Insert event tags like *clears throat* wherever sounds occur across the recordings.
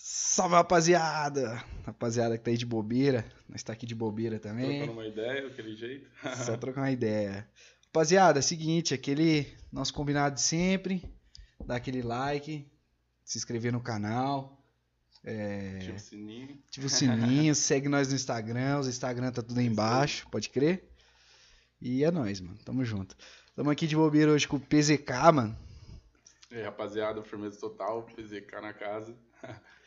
Salve, rapaziada! Rapaziada que tá aí de bobeira. Nós tá aqui de bobeira também. Trocando uma ideia, daquele jeito. *laughs* Só trocar uma ideia. Rapaziada, é o seguinte, aquele nosso combinado de sempre. Dá aquele like, se inscrever no canal. É, Tipo sininho. ativa o sininho, *laughs* segue nós no Instagram. O Instagram tá tudo aí embaixo, pode crer? E é nóis, mano. Tamo junto. Tamo aqui de bobeira hoje com o PZK, mano. E aí, rapaziada, firmeza total, PZK na casa. *laughs*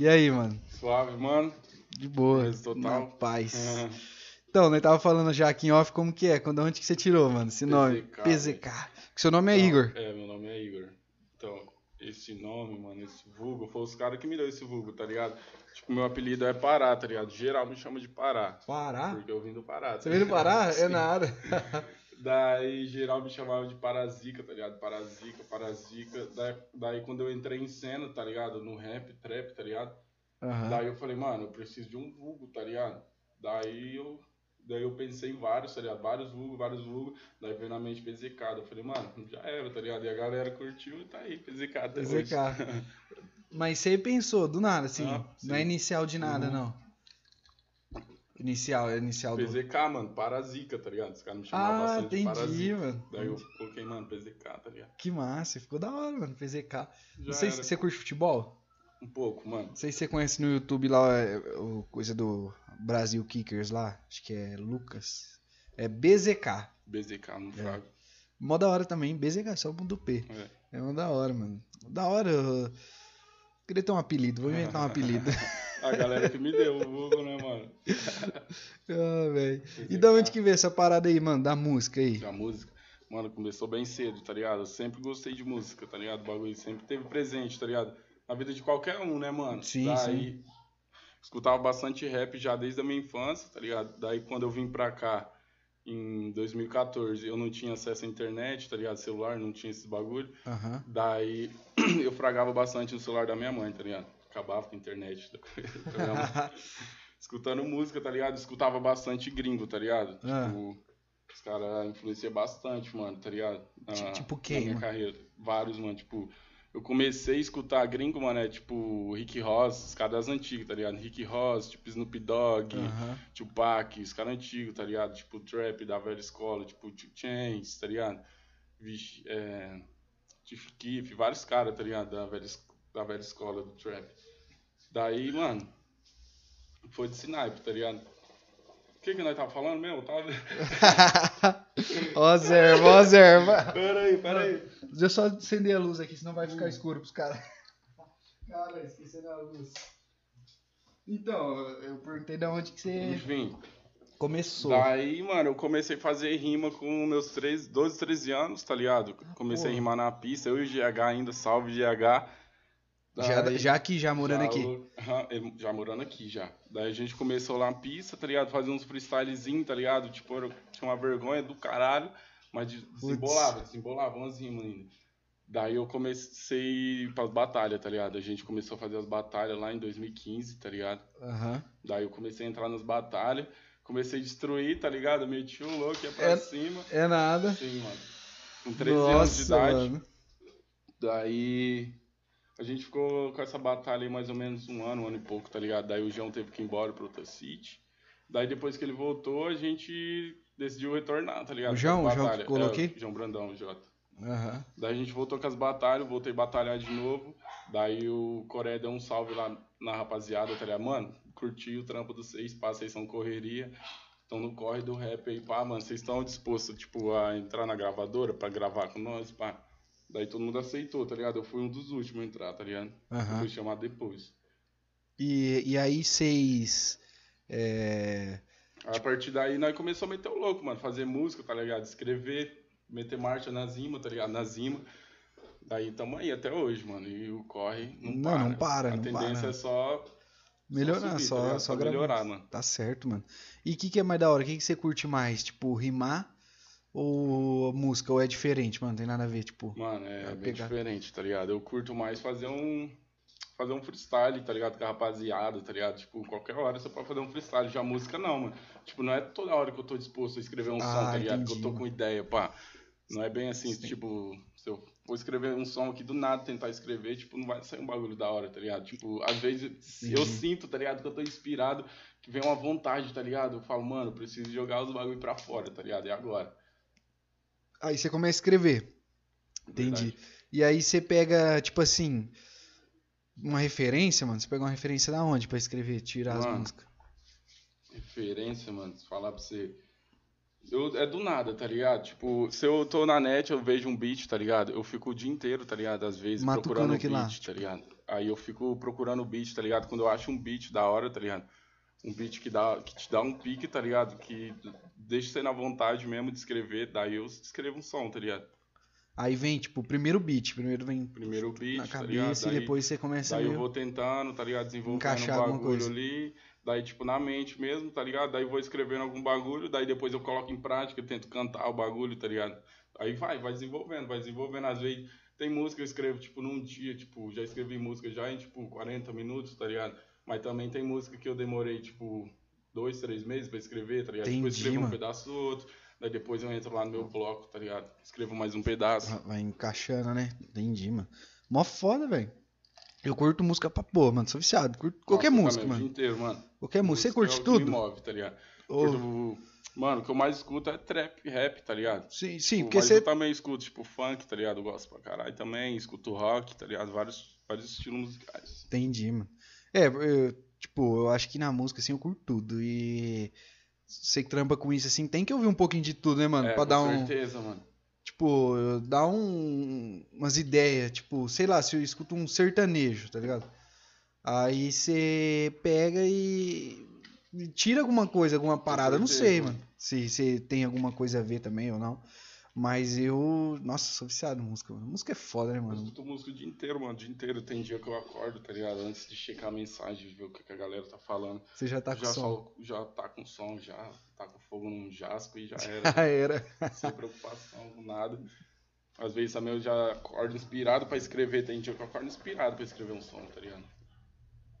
E aí, mano? Suave, mano. De boa. Total. Na paz. *laughs* Então, nós tava falando já aqui em off como que é. Quando, onde que você tirou, mano? Esse nome? PZK, PZK. Que seu nome é então, Igor. É, meu nome é Igor. Então, esse nome, mano, esse vulgo, foi os caras que me deu esse vulgo, tá ligado? Tipo, meu apelido é Pará, tá ligado? Geral me chama de Pará. Pará? Porque eu vim do Pará. tá Você veio do Pará? É nada. *laughs* Daí geral me chamava de Parazica, tá ligado? Parazica, Parazica. Daí, daí quando eu entrei em cena, tá ligado? No rap, trap, tá ligado? Aham. Daí eu falei, mano, eu preciso de um vulgo, tá ligado? Daí eu, daí eu pensei em vários, tá ligado? Vários vulgos, vários vulgos. Daí veio na mente PZK. Eu falei, mano, já era, tá ligado? E a galera curtiu e tá aí, PZK hoje. PZK. *laughs* Mas você pensou, do nada, assim. Ah, não é inicial de nada, Uhum. não. Inicial, é inicial do. PZK, mano, Parazica, tá ligado? Os caras me chamavam Ah, bastante de entendi, Parazica. mano. Daí eu coloquei, mano, PZK, tá ligado? Que massa, ficou da hora, mano. PZK. Já Não sei se era. você curte futebol. Um pouco, mano. Não sei se você conhece no YouTube lá é, o coisa do Brasil Kickers lá. Acho que é Lucas. É BZK. BZK no É. Mó da hora também, BZK, só o do P. É. É uma da hora, mano. Da hora. eu Queria ter um apelido, vou inventar um apelido. *laughs* A galera que me deu o vulgo, né, mano? *laughs* ah, velho. E da onde que veio essa parada aí, mano, da música aí? A música, mano, começou bem cedo, tá ligado? Eu sempre gostei de música, tá ligado? O bagulho sempre teve presente, tá ligado? Na vida de qualquer um, né, mano? Sim, Daí, escutava bastante rap já desde a minha infância, tá ligado? Daí, quando eu vim pra cá, em 2014, eu não tinha acesso à internet, tá ligado? Celular, não tinha esses bagulho. Aham. Daí, *clears throat* eu fragava bastante no celular da minha mãe, tá ligado? Acabava com a internet mãe. *laughs* *laughs* Escutando música, tá ligado? Escutava bastante gringo, tá ligado? Ah. Tipo, os caras influenciam bastante, mano, tá ligado? Na, Ti- tipo na quem, minha mano? carreira. Vários, mano, tipo... Eu comecei a escutar gringo, mano, é tipo Rick Ross, os caras das antigas, tá ligado? Rick Ross, tipo Snoop Dogg, Aham. Tupac, os caras antigos, tá ligado? Tipo Trap da velha escola, tipo Two Chainz, tá ligado? Vixe, é... Chief Keef, vários caras, tá ligado? Da velha, da velha escola do Trap. Daí, mano, foi de snipe, tá ligado? O que que nós tava falando mesmo? Tava... *laughs* ó, Zerva, ó, Zerva. pera aí, pera aí. Deixa eu só acender a luz aqui, senão vai ficar escuro pros caras. Cara, esqueci da luz. Então, eu perguntei de onde que você Enfim, começou. daí, mano, eu comecei a fazer rima com meus 13, 12, 13 anos, tá ligado? Comecei Pô. a rimar na pista, eu e o GH ainda, salve GH. Já, Daí- já aqui, já morando Já aqui. já morando aqui já. Daí a gente começou lá na pista, tá ligado? Fazer uns freestylezinhos, tá ligado? Tipo, eu tinha uma vergonha do caralho, mas de- desembolava, desembolava umas rimas ainda. Daí eu comecei pras batalhas, tá ligado? A gente começou a fazer as batalhas lá em 2015, tá ligado? Aham. Daí eu comecei a entrar nas batalhas, comecei a destruir, tá ligado? Meti o louco, ia pra É- cima. É nada. Sim, mano. Com 13 anos de Nossa, idade. mano. Daí a gente ficou com essa batalha aí mais ou menos um ano, um ano e pouco, tá ligado? Daí o João teve que ir embora pro outra city. Daí depois que ele voltou, a gente decidiu retornar, tá ligado? O João? O João que colou É, João Brandão, o Jota. Aham. Daí a gente voltou com as batalhas, voltei a batalhar de novo. Daí o Coreia deu um salve lá na rapaziada, tá ligado? Mano, curti o trampo dos seis, pá, vocês são correria. Estão no corre do rap aí, pá, mano, vocês estão dispostos, tipo, a entrar na gravadora pra gravar com nós, pá. Daí todo mundo aceitou, tá ligado? Eu fui um dos últimos a entrar, tá ligado? Eu Aham. fui chamado depois. E, e aí vocês. É... A partir daí nós começamos a meter o louco, mano. Fazer música, tá ligado? Escrever, meter marcha na zima, tá ligado? Na zima. Daí tamo aí até hoje, mano. E o corre não, Não, para. não para, A não tendência para. é só Melhorar, subir, só, tá só, Só melhorar, mano. Tá certo, mano. E o que, que é mais da hora? O que, que você curte mais? Tipo, rimar ou música? Ou é diferente, mano? Tem nada a ver, tipo. Mano, é Vai bem pegar. diferente, tá ligado? Eu curto mais fazer um. Fazer um freestyle, tá ligado? Com a rapaziada, tá ligado? Tipo, qualquer hora você pode fazer um freestyle. Já música não, mano. Tipo, não é toda hora que eu tô disposto a escrever um Ah, som, tá ligado? entendi, que eu tô mano. com ideia, pá. Não é bem assim, Sim. tipo, se eu vou escrever um som aqui do nada, tentar escrever, tipo, não vai sair um bagulho da hora, tá ligado? Tipo, às vezes Sim. eu sinto, tá ligado, que eu tô inspirado, que vem uma vontade, tá ligado? Eu falo, mano, preciso jogar os bagulho pra fora, tá ligado? E agora? Aí você começa a escrever. Entendi. Verdade. E aí você pega, tipo assim, uma referência, mano. Você pega uma referência da onde pra escrever, tirar as Mano. músicas? Referência, mano, falar pra você. Eu, é do nada, tá ligado? Tipo, se eu tô na net, eu vejo um beat, tá ligado? Eu fico o dia inteiro, tá ligado? Às vezes Matucando procurando o aquilo lá, beat, tá ligado? Aí eu fico procurando o beat, tá ligado? Quando eu acho um beat da hora, tá ligado? Um beat que, dá, que te dá um pique, tá ligado? Que deixa você na vontade mesmo de escrever, daí eu escrevo um som, tá ligado? Aí vem, tipo, o primeiro beat. Primeiro vem Primeiro beat, na tá ligado? cabeça e Daí- depois você começa a Daí eu vou tentando, tá ligado? Desenvolvendo Encaixar um bagulho coisa. ali. Daí, tipo, na mente mesmo, tá ligado? Daí eu vou escrevendo algum bagulho, daí depois eu coloco em prática, tento cantar o bagulho, tá ligado? Aí vai, vai desenvolvendo, vai desenvolvendo. Às vezes tem música que eu escrevo, tipo, num dia, tipo, já escrevi música já em, tipo, 40 minutos, tá ligado? Mas também tem música que eu demorei, tipo, dois, três meses pra escrever, tá ligado? Tipo, eu Entendi, escrevo um mano. pedaço outro, daí depois eu entro lá no meu bloco, tá ligado? Escrevo mais um pedaço. Vai encaixando, né? Entendi, mano. Mó foda, velho. Eu curto música pra pôr, mano. Sou viciado. Curto qualquer Nossa, música, também, O mano. dia inteiro, mano. Qualquer música. Você é curte que tudo? Me move, tá ligado? Ô, Curto- Mano, o que eu mais escuto é trap, rap, tá ligado? Sim, sim, Tipo, porque você. eu também escuto, tipo, funk, tá ligado? Eu gosto pra caralho também. Escuto rock, tá ligado? Vários, vários estilos musicais. Entendi, mano. É, eu, tipo, eu acho que na música, assim, eu curto tudo. E você que trampa com isso, assim, tem que ouvir um pouquinho de tudo, né, mano? é, pra com dar um. certeza, mano. Tipo, dar um, umas ideias. Tipo, sei lá, se eu escuto um sertanejo, tá ligado? Aí você pega e. tira alguma coisa, alguma parada. Não certeza, sei, mano. mano. Se, se tem alguma coisa a ver também ou não. Mas eu. Nossa, sou viciado em música, mano. Música é foda, né, Eu mano? escuto música o dia inteiro, mano. O dia inteiro. Tem dia que eu acordo, tá ligado? Antes de checar a mensagem, ver o que a galera tá falando. Você já tá com já, som. só- já tá com som, já tá com fogo num jasco e já era. *laughs* Já era. sem preocupação com nada. Às vezes também eu já acordo inspirado pra escrever. Tem dia que eu acordo inspirado pra escrever um som, tá ligado?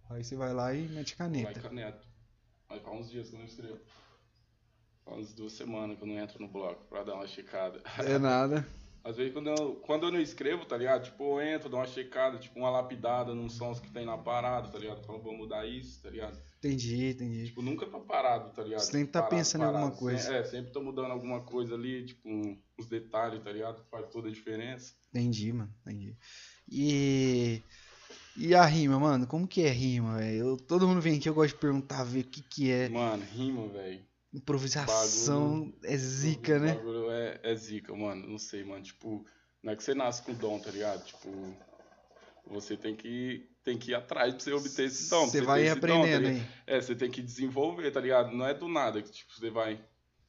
Aí você vai lá e mete Vai caneta. caneta. Mas faz uns dias que eu não escrevo. Umas duas semanas que eu não entro no bloco pra dar uma checada. É nada. *laughs* Às vezes quando eu, quando eu não escrevo, tá ligado? Tipo, eu entro, dou uma checada, tipo, uma lapidada nos sons que tem na parada, tá ligado? Falo, vou mudar isso, tá ligado? Entendi, entendi. Tipo, nunca tô parado, tá ligado? Você sempre tá Parado, pensando em alguma parado. coisa. É, sempre tô mudando alguma coisa ali, tipo, uns detalhes, tá ligado? Faz toda a diferença. Entendi, mano. Entendi. E. E a rima, mano? Como que é rima, velho? Todo mundo vem aqui, eu gosto de perguntar, ver o que que é. Mano, rima, velho. Improvisação é zica, né? bagulho é, é zica, mano. Não sei, mano. Tipo, não é que você nasce com dom, tá ligado? Tipo, você tem que, tem que ir atrás pra você obter esse dom. Você vai esse dom, tá aprendendo aí. É, você tem que desenvolver, tá ligado? Não é do nada que, tipo, você vai.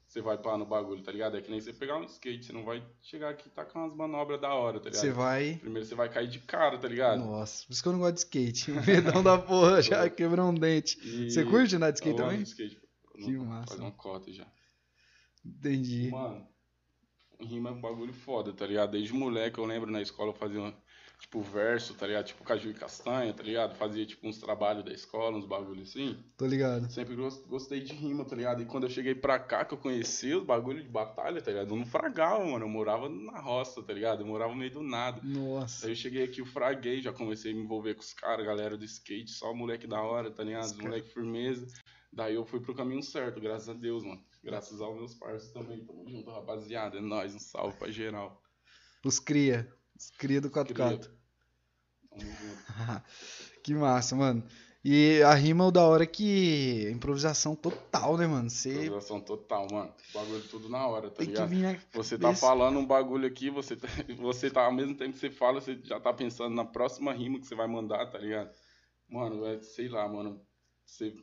Você vai pá no bagulho, tá ligado? É que nem você pegar um skate, você não vai chegar aqui e tacar umas manobras da hora, tá ligado? Você vai. Primeiro você vai cair de cara, tá ligado? Nossa, por isso que eu não gosto de skate. *laughs* Medão da porra, já quebrou um dente. E- Você curte andar de Eu skate ando também? de skate. Que Não, massa. Faz uma cota já. Entendi. Mano, rima é um bagulho foda, tá ligado? Desde moleque eu lembro na escola eu fazia, tipo, verso, tá ligado? Tipo, caju e castanha, tá ligado? Fazia, tipo, uns trabalhos da escola, uns bagulhos assim. Tô ligado. Sempre gos- gostei de rima, tá ligado? E quando eu cheguei pra cá, que eu conheci os bagulhos de batalha, tá ligado? Eu não fragava, mano. Eu morava na roça, tá ligado? Eu morava no meio do nada. Nossa. Aí eu cheguei aqui, eu fraguei, já comecei a me envolver com os caras, galera do skate, só moleque da hora, tá ligado? Os moleque firmeza. Daí eu fui pro caminho certo, graças a Deus, mano. Graças aos meus parceiros também. Tamo junto, rapaziada. É nóis, um salve pra geral. Os cria. Os cria do 4x4. Tamo junto. *laughs* que massa, mano. E a rima é o da hora que. Improvisação total, né, mano? Você Improvisação total, mano. Bagulho tudo na hora, tá tem que ligado? vir na Você tá falando um bagulho aqui, você tá, *laughs* você tá, ao mesmo tempo que você fala, você já tá pensando na próxima rima que você vai mandar, tá ligado? Mano, é, sei lá, mano. Você,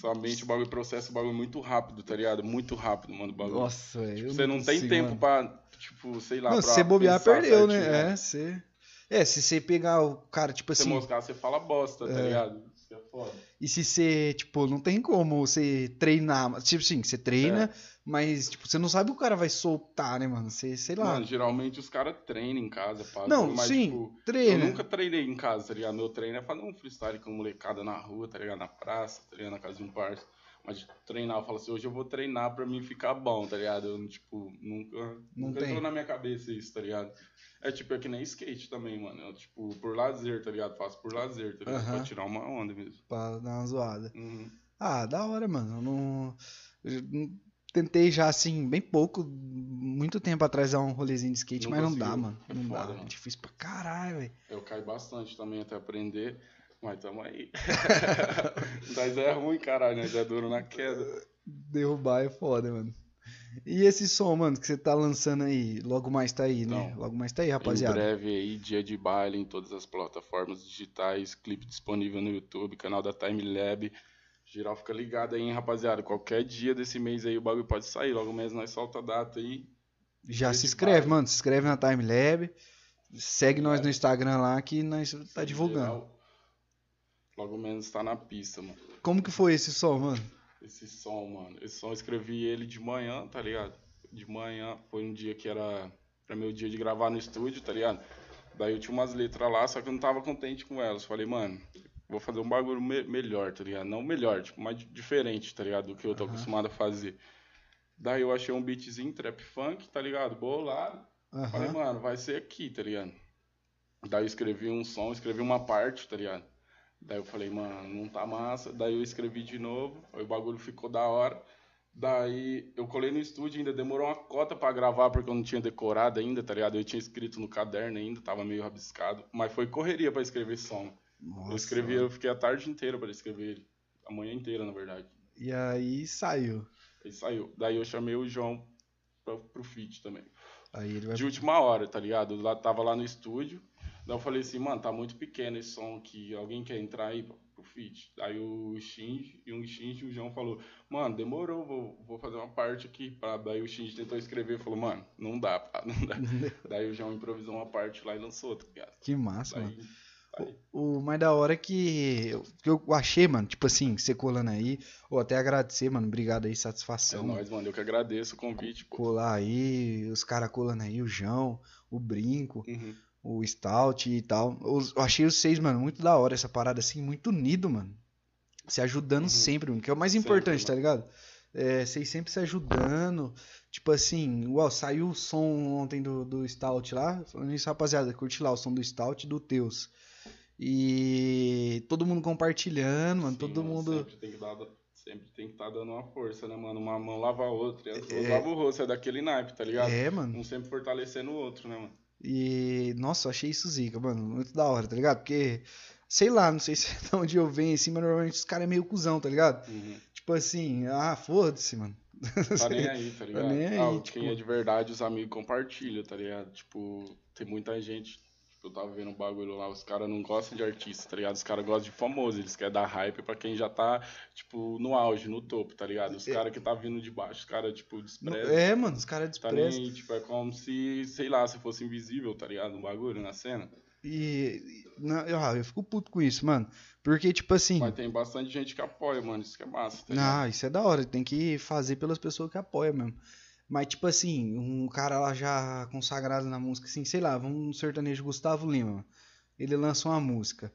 sua mente, o bagulho processa o bagulho muito rápido, tá ligado? Muito rápido, mano, o bagulho. Nossa, velho. Tipo, eu você não tem consigo, tempo mano. pra, tipo, sei lá, Não, pra se você bobear, perdeu, certinho, né? É, você. É, se você pegar o cara, tipo Se você assim. moscar, você fala bosta, tá É. ligado? Isso é foda. E se você, tipo, não tem como você treinar. Tipo assim, você treina, É. mas, tipo, você não sabe o cara vai soltar, né, mano? Você, sei lá. Mano, geralmente os caras treinam em casa, pá. não, mas, sim, tipo, treina. Eu nunca treinei em casa, tá ligado? Meu treino é fazer um freestyle com molecada na rua, tá ligado? Na praça, tá ligado? Na casa de um parça. Mas treinar, eu falo assim, hoje eu vou treinar pra mim ficar bom, tá ligado? Eu, tipo, nunca, Não nunca tem. entrou na minha cabeça isso, tá ligado? É tipo, é que nem skate também, mano. Eu, tipo, por lazer, tá ligado? Faço por lazer, tá ligado? Aham. Pra tirar uma onda mesmo. Pra dar uma zoada. Uhum. Ah, da hora, mano. Eu não. eu não- Tentei já, assim, bem pouco, muito tempo atrás dar um rolezinho de skate, Não mas não dá, conseguiu. mano. É Não foda, dá. É mano. difícil pra caralho, velho. Eu caio bastante também até aprender, mas tamo aí. *laughs* *laughs* mas é ruim, caralho, né? É duro na queda. Derrubar é foda, mano. E esse som, mano, que você tá lançando aí, logo mais tá aí, né? Então, Logo mais tá aí, Em rapaziada. breve aí, dia de baile em todas as plataformas digitais, clipe disponível no YouTube, canal da Time Lab. Geral fica ligado aí, hein, rapaziada. Qualquer dia desse mês aí o bagulho pode sair. Logo mesmo nós solta a data aí. Já se inscreve, mano. Se inscreve na Timelab. Segue nós É. no Instagram lá que nós tá divulgando. Geral, logo menos tá na pista, mano. Como que foi esse som, mano? Esse som, mano. Esse som eu escrevi ele de manhã, tá ligado? De manhã. Foi um dia que era, era meu dia de gravar no estúdio, tá ligado? Daí eu tinha umas letras lá, só que eu não tava contente com elas. Falei, mano, vou fazer um bagulho me- melhor, tá ligado? Não melhor, tipo, mais diferente, tá ligado? Do que eu tô Aham. acostumado a fazer. Daí eu achei um beatzinho trap funk, tá ligado? Bolado. Falei, Aham. mano, vai ser aqui, tá ligado? Daí eu escrevi um som, escrevi uma parte, tá ligado? Daí eu falei, mano, não tá massa. Daí eu escrevi de novo, aí o bagulho ficou da hora. Daí eu colei no estúdio, ainda demorou uma cota pra gravar, porque eu não tinha decorado ainda, tá ligado? Eu tinha escrito no caderno ainda, tava meio rabiscado. Mas foi correria pra escrever som. Nossa, eu escrevi, mano. eu fiquei a tarde inteira pra escrever ele. A manhã inteira, na verdade. E aí saiu. Aí saiu. Daí eu chamei o João pra, pro feat também. Aí ele vai. de última hora, tá ligado? Lá, tava lá no estúdio. Daí eu falei assim, mano, tá muito pequeno esse som aqui. Alguém quer entrar aí pro, pro feat? Aí o Shinji, e o Shinji e o João falou, mano, demorou, vou, vou fazer uma parte aqui. Pá. Daí o Shinji tentou escrever falou, mano, não dá, pá, não dá. *laughs* Daí o João improvisou uma parte lá e lançou, tá ligado? Que massa, mano. Daí, aí, O mais da hora é que eu, que eu achei, mano, tipo assim, você colando aí, ou até agradecer, mano, obrigado aí, é satisfação. mano. nóis, mano. Eu que agradeço o convite, pô. Colar aí, os caras colando aí, o João, o Brinco, Uhum. o Stout e tal. Eu achei os seis, mano, muito da hora essa parada, assim, muito unido, mano. Se ajudando Uhum. sempre, mano, que é o mais Sempre, importante, mano. tá ligado? É, vocês sempre se ajudando. Tipo assim, uau, saiu o som ontem do, do Stout lá. Falando isso, rapaziada, curte lá o som do Stout e do Teus. E todo mundo compartilhando, mano. Sim, todo mundo. Sempre tem que dar, sempre tem que estar dando uma força, né, mano? Uma mão lava a outra. E as duas É. lavam o rosto, é daquele naipe, tá ligado? É, mano. Um sempre fortalecendo o outro, né, mano? E, nossa, eu achei isso zica, mano. Muito da hora, tá ligado? Porque, sei lá, não sei *laughs* se é de onde eu venho assim, mas normalmente os caras é meio cuzão, tá ligado? Uhum. Tipo assim, ah, foda-se, mano. Tá *laughs* nem aí, tá ligado? nem aí, ah, tipo- Quem é de verdade, os amigos compartilham, tá ligado? Tipo, tem muita gente. Eu tava vendo um bagulho lá, os caras não gostam de artista, tá ligado? Os caras gostam de famoso, eles querem dar hype pra quem já tá, tipo, no auge, no topo, tá ligado? Os caras que tá vindo de baixo, os caras, tipo, desprezam. É, mano, os caras Tá nem desprezam. aí, tipo, é como se, sei lá, se fosse invisível, tá ligado? Um bagulho na cena. E, e- não, eu, ah, eu fico puto com isso, mano. Porque, tipo assim. Mas tem bastante gente que apoia, mano. Isso que é massa, tá? Ah, isso é da hora, tem que fazer pelas pessoas que apoiam mesmo. Mas, tipo assim, um cara lá já consagrado na música, assim, sei lá, vamos no sertanejo Gustavo Lima, mano. ele lança uma música.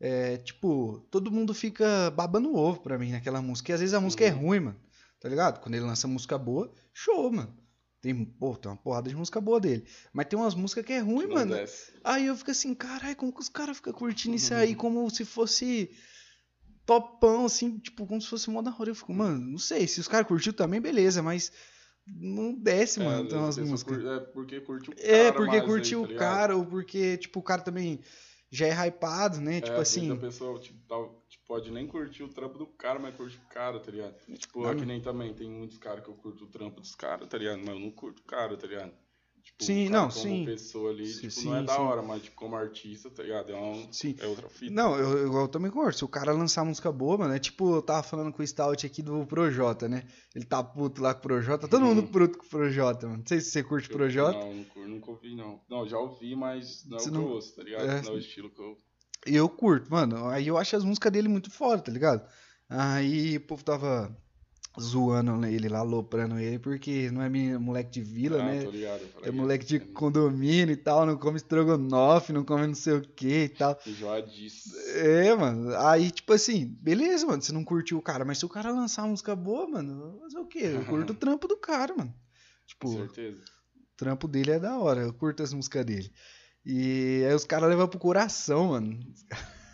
É, tipo, todo mundo fica babando ovo pra mim naquela música. E às vezes a música é Uhum. ruim, mano. Tá ligado? Quando ele lança música boa, show, mano. Tem, pô, tem uma porrada de música boa dele. Mas tem umas músicas que é ruim, Que mano. desce. Aí eu fico assim, caralho, como que os caras ficam curtindo isso Uhum. aí como se fosse topão, assim, tipo, como se fosse mó da hora. Eu fico, mano, não sei, se os caras curtiram também, beleza, mas não desce, mano, É, tem umas a pessoa músicas. cur- É porque curte o cara. É, porque curtiu tá o ligado? cara, ou porque, tipo, o cara também já é hypado, né? É, tipo assim. A pessoa tipo, tá- tipo, pode nem curtir o trampo do cara, mas curte o cara, tá ligado? Tipo, Não. é que nem também tem muitos caras que eu curto o trampo dos caras, tá ligado? Mas eu não curto o cara, tá ligado? Tipo, Sim, não, como sim. pessoa ali, Sim, tipo, não é sim, da sim. hora, mas tipo, como artista, tá ligado? É, um, Sim. é outra fita. Não, eu, eu, eu também concordo. Se o cara lançar música boa, mano, é tipo, eu tava falando com o Stout aqui do Projota, né? Ele tá puto lá com o Projota. Todo Uhum. mundo puto com o Projota, mano. Não sei se você curte o Projota. Não, nunca, nunca ouvi, não. Não, já ouvi, mas não é Você o que não- eu ouço, tá ligado? É. Não é o estilo que eu. Eu curto, mano. Aí eu acho as músicas dele muito foda, tá ligado? Aí o povo tava zoando ele lá, aloprando ele, porque não é minha, moleque de vila, Ah, né? tô ligado. É moleque de é condomínio e tal, não come estrogonofe, não come não sei o que e tal. Enjoadiço. É, mano. Aí, tipo assim, beleza, mano. Você não curtiu o cara, mas se o cara lançar uma música boa, mano, fazer o quê? Eu curto o *laughs* trampo do cara, mano. Tipo, Com certeza. o trampo dele é da hora, eu curto as músicas dele. E aí os caras levam pro coração, mano.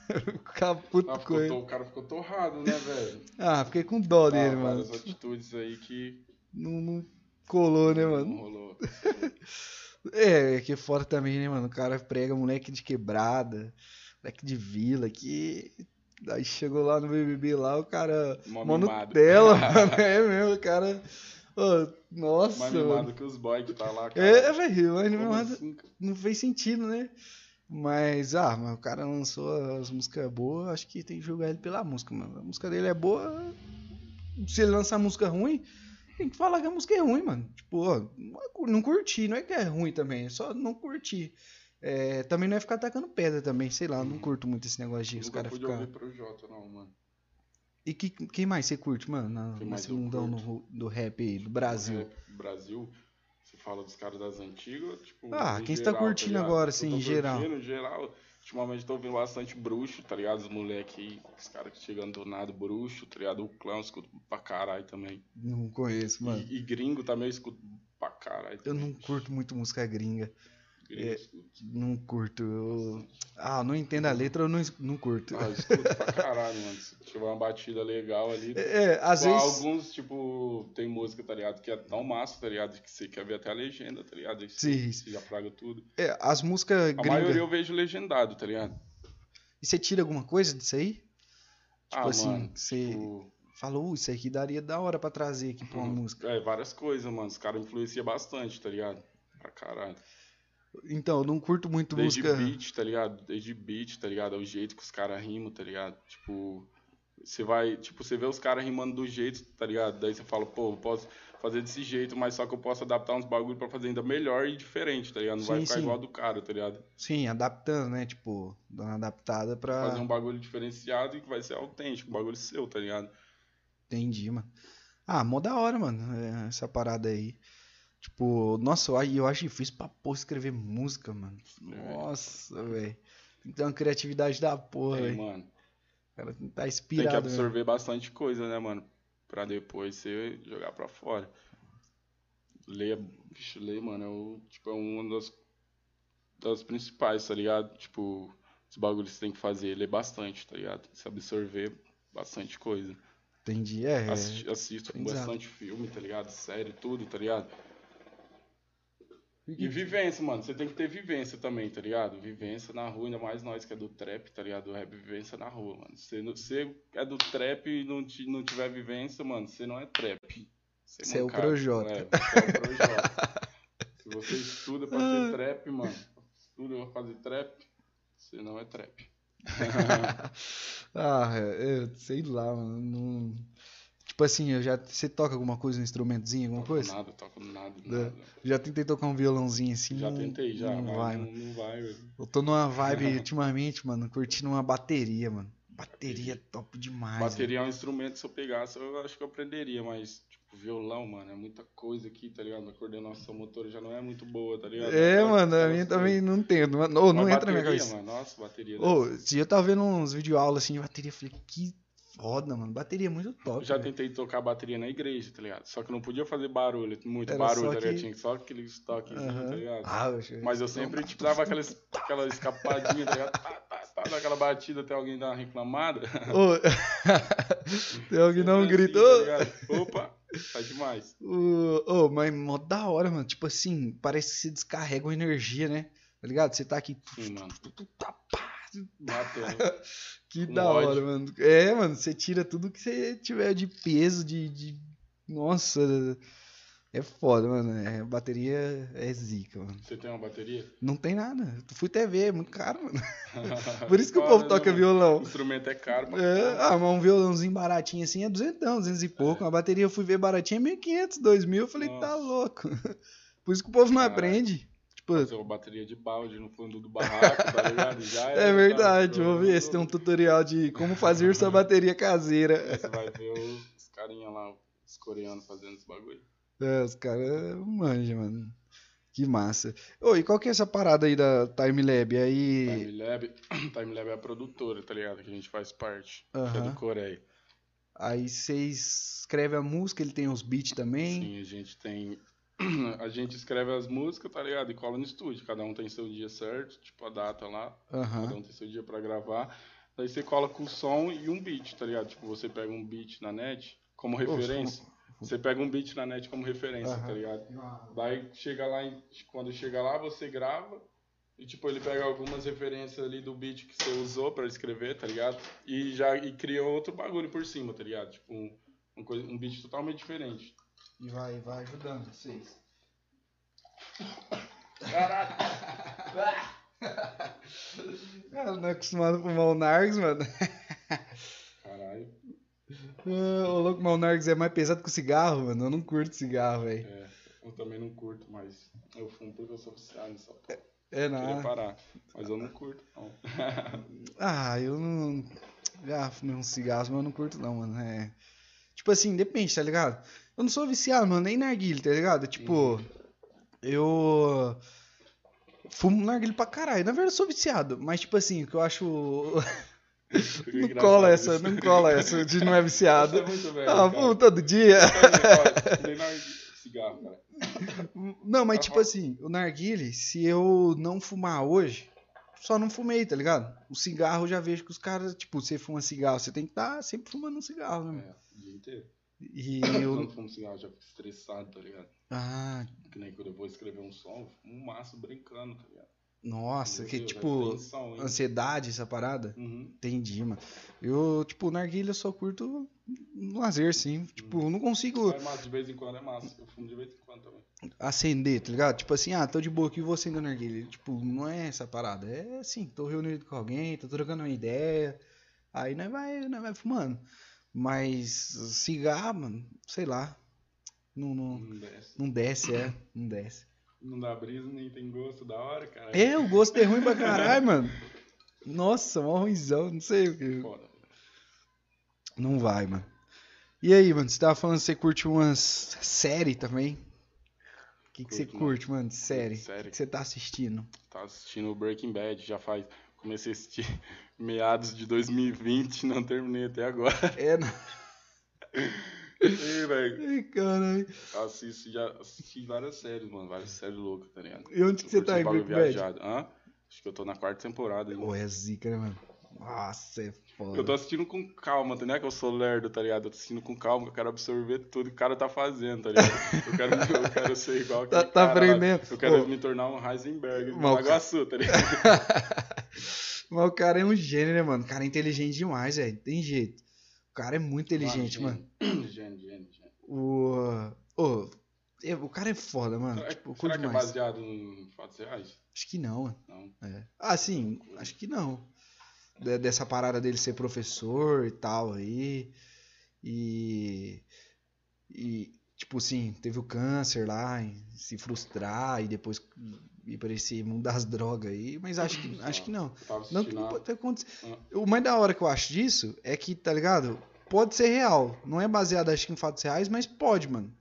*laughs* Puto Ah, ficou to- O cara ficou torrado, né, velho? Ah, fiquei com dó dele, Ah, mano. várias atitudes aí que Não, não colou, né, não mano? rolou. *laughs* É, aqui fora também, né, mano? O cara prega moleque de quebrada, moleque de vila, que. Aí chegou lá no BBB lá, o cara. Mó mimado. Nutella, *laughs* mano. É mesmo, o cara. Ô, nossa. Mais mano. mimado que os boys que tá lá, cara. É, velho, mas mimado assim, não fez sentido, né? Mas, ah, mas o cara lançou as músicas boas, acho que tem que julgar ele pela música, mano. A música dele é boa. Se ele lançar música ruim, tem que falar que a música é ruim, mano. Tipo, ó, não é curti, não é que é ruim também, é só não curtir. É, também não é ficar atacando pedra também, sei lá, não curto muito esse negócio de os caras ficar. ouvir pro Jota, não, mano. E que, quem mais você curte, mano, na, nesse mundão no- do rap aí, do Brasil? Rap Brasil, fala dos caras das antigas, tipo. Ah, em quem você tá curtindo ligado? agora, Eu assim, em geral? em geral. Ultimamente tô ouvindo bastante bruxo, tá ligado? Os moleque aí, os caras que chegando do nada, bruxo, tá ligado? O clã eu escuto pra caralho também. Não conheço, mano. E, e gringo também eu escuto pra caralho. Eu também. não curto muito música gringa. É. Não curto. Eu... Ah, não entendo a letra, eu não, não curto. Ah, escuto pra *laughs* caralho, mano. Se tiver uma batida legal ali. É, às Tipo, vezes. Alguns, tipo, tem música, tá ligado? Que é tão massa, tá ligado? Que você quer ver até a legenda, tá ligado? Sim. você já fraga tudo. É, as músicas A maioria eu vejo legendado, tá ligado? E você tira alguma coisa disso aí? Tipo ah, assim, mano, você tipo, falou, "Uh, isso aqui daria da hora pra trazer aqui pra uma uhum. música. É, várias coisas, mano. Os caras influenciam bastante, tá ligado? Pra caralho. Então, eu não curto muito Desde música. beat, tá ligado? Desde beat, tá ligado? É o jeito que os caras rimam, tá ligado? Tipo, você vai, tipo, você vê os caras rimando do jeito, tá ligado? Daí você fala, pô, eu posso fazer desse jeito, mas só que eu posso adaptar uns bagulho pra fazer ainda melhor e diferente, tá ligado? Não vai Sim, ficar sim. igual do cara, tá ligado? Sim, adaptando, né? Tipo, dando uma adaptada pra. Fazer um bagulho diferenciado e que vai ser autêntico, um bagulho seu, tá ligado? Entendi, mano. Ah, mó da hora, mano, é, essa parada aí. Tipo, nossa, eu, eu acho difícil pra porra escrever música, mano. Nossa, velho. Tem que ter uma criatividade da porra, Tem, velho. mano. O cara tá Tem que inspirado. mesmo. absorver bastante coisa, né, mano? Pra depois você jogar pra fora. Ler, bicho, ler, mano, é, o, tipo, é uma das, das principais, tá ligado? Tipo, os bagulhos que você tem que fazer, ler bastante, tá ligado? Se absorver bastante coisa. Entendi, é. Assisti- assisto exato. bastante filme, tá ligado? Série, tudo, tá ligado? E vivência, mano. Você tem que ter vivência também, tá ligado? Vivência na rua, ainda mais nós que é do trap, tá ligado? Do rap, vivência na rua, mano. Você, não- você é do trap e não, não tiver vivência, mano, você não é trap. Você é o mancado. Projota. É, você é o Projota. *laughs* Se você estuda pra ser trap, mano, estuda pra fazer trap, você não é trap. *laughs* ah, eu sei lá, mano. não- Tipo assim, eu já. Você toca alguma coisa, um instrumentozinho, alguma Toco coisa? nada, toco nada, Da- nada. Já tentei tocar um violãozinho assim. Já não- tentei, já, Não vai, não, mano. não vai, velho. Eu tô numa vibe *laughs* ultimamente, mano, curtindo uma bateria, mano. Bateria é top demais. Bateria é um instrumento se eu pegasse, eu acho que eu aprenderia, mas, tipo, violão, mano, é muita coisa aqui, tá ligado? A coordenação motora já não é muito boa, tá ligado? mano. É, mano, a minha também não entendo. Mas, ô, não entra na minha cabeça. Mano, nossa, bateria. Ô, esse dia eu tava vendo uns videoaulas assim de bateria, eu falei, que foda, mano. Bateria é muito top. eu já tentei tocar bateria na igreja, tá ligado? Só que não podia fazer barulho, muito Era barulho, só tá ligado? que- Tinha só aqueles toquezinhos, Aham. tá ligado? Ah, eu Mas eu sempre, tipo, dava aquela, aquela escapadinha, tá ligado? Tá, tá, tá, aquela batida até alguém dar uma reclamada. Ô, *laughs* Tem alguém dá um assim, tá? Opa, tá demais. *laughs* Ô, ô, mas mó da hora, mano. Tipo assim, parece que você descarrega uma energia, né? Tá ligado? Você tá aqui. Sim, mano. Tá, pá, Batendo. Que Com da ódio. hora, mano. É, mano, você tira tudo que você tiver de peso, de. de... Nossa, é foda, mano. É, a bateria é zica, mano. Você tem uma bateria? Não tem nada. Eu fui TV, é muito caro, mano. *laughs* Por isso que o povo né, toca mano? violão. O instrumento é caro pra É, ah, mas um violãozinho baratinho assim é 200, 200 e pouco. Uma bateria eu fui ver baratinha é 1.500, 2.000. Eu falei, tá Nossa. louco. *laughs* Por isso que o povo não Caralho. aprende. Tipo, Fazer uma bateria de balde no fundo do barraco, tá ligado? Já *laughs* é era, verdade. Vou ver se tem um tutorial de como fazer sua bateria caseira. Você vai ver os, carinha lá, os coreanos fazendo esse bagulho. É, os caras manjam, mano. Que massa. Ô, e qual que é essa parada aí da Timelab? Aí. Timelab, *clears throat* Timelab é a produtora, tá ligado? Que a gente faz parte. Que é do Coreia. Aí vocês escrevem a música, ele tem os beats também. Sim, a gente tem. *clears throat* A gente escreve as músicas, tá ligado? E cola no estúdio. Cada um tem seu dia certo, tipo a data lá. Cada Aham. um tem seu dia pra gravar. Daí você cola com o som e um beat, tá ligado? Tipo, você pega um beat na net como referência. Você pega um beat na net como referência, tá Aham. ligado? Daí chega lá, quando chega lá, você grava. E tipo, ele pega algumas referências ali do beat que você usou pra escrever, tá ligado? E já e cria outro bagulho por cima, tá ligado? Tipo, um, um, coisa- um beat totalmente diferente. E vai, vai ajudando vocês. Caralho! Cara, *laughs* não é acostumado com o Nargs, mano. Caralho. Ah, O louco, o Nargs é mais pesado que o cigarro, mano. Eu não curto cigarro, velho. É, eu também não curto, mas eu fumo porque eu sou viciado nessa porra. É, Queria não. parar, mas eu não curto, não. *laughs* Ah, eu não. Já fumei uns cigarros, mas eu não curto, não, mano. É. Tipo assim, depende, tá ligado? Eu não sou viciado, mano, nem narguilho, tá ligado? Tipo, eu. Fumo narguilho pra caralho. Na verdade, eu sou viciado, mas, tipo assim, o que eu acho. *laughs* *laughs* Não cola essa, isso. não cola essa de não é viciado. É muito velho, Ah, fumo todo dia. Cigarro, cara. *laughs* Não, mas Aham. tipo assim, o narguile, se eu não fumar hoje, só não fumei, tá ligado? O cigarro eu já vejo que os caras, tipo, você fuma cigarro, você tem que estar sempre fumando um cigarro, né? É, o dia inteiro. E *coughs* eu. eu fumo cigarro, já fico estressado, tá ligado? Ah, Que nem quando eu vou escrever um som, eu fumo um maço brincando, tá ligado? nossa, Meu que Deus, tipo, hein? ansiedade, essa parada. Uhum. Entendi, mano. Eu, tipo, narguilha eu só curto um lazer, sim. Tipo, eu não consigo É massa, de vez em quando é massa. Eu fumo de vez em quando também. acender, tá ligado? Tipo assim, ah, tô de boa aqui, vou acender narguilha. Tipo, não é essa parada. É assim, tô reunido com alguém, tô trocando uma ideia. Aí nós vai, nós vai fumando. Mas cigarro, mano, sei lá. Não, não, Não desce. não desce, é. Não desce. Não dá brisa, nem tem gosto da hora, cara. É, o gosto é ruim pra caralho, mano. Nossa, mó ruimzão, não sei o que. Foda. Não vai, mano. E aí, mano, você tava falando que você curte umas série também? O que, que você curte, mano, de série? O que, que você tá assistindo? Tá assistindo o Breaking Bad, já faz. Comecei a assistir *laughs* meados de 2020, não terminei até agora. É, não. Ih, velho. Caralho. Assisto, já assisti várias séries, mano. Várias séries loucas, tá ligado? E onde que você tá um Bad? viajado. Hã? Acho que eu tô na quarta temporada. ainda. Pô, é zica, né, mano? Nossa, é foda. Eu tô assistindo com calma, tá? Não é que eu sou lerdo, tá ligado? Eu tô assistindo com calma, que eu quero absorver tudo que o cara tá fazendo, tá ligado? Eu quero, *laughs* eu quero ser igual Tá- aquele tá cara lá. aprendendo. Eu quero Pô. me tornar um Heisenberg o Lagoaçu, tá ligado? *laughs* Mas o cara é um gênio, né, mano? O cara é inteligente demais, velho. Tem jeito. O cara é muito inteligente, mano. Gênio, gênio, gênio. O. É, o cara é foda, mano. Será, Tipo, será que é baseado em fatos reais? Acho que não, mano. Não. É. Ah, sim, acho que não. De- Dessa parada dele ser professor e tal aí. E. E, tipo assim, teve o câncer lá, e se frustrar e depois ir pra esse mundo das drogas aí. Mas acho que, acho que não. Não que não pode. Ah. O mais da hora que eu acho disso é que, tá ligado? Pode ser real. Não é baseado, acho que, em fatos reais, mas pode, mano.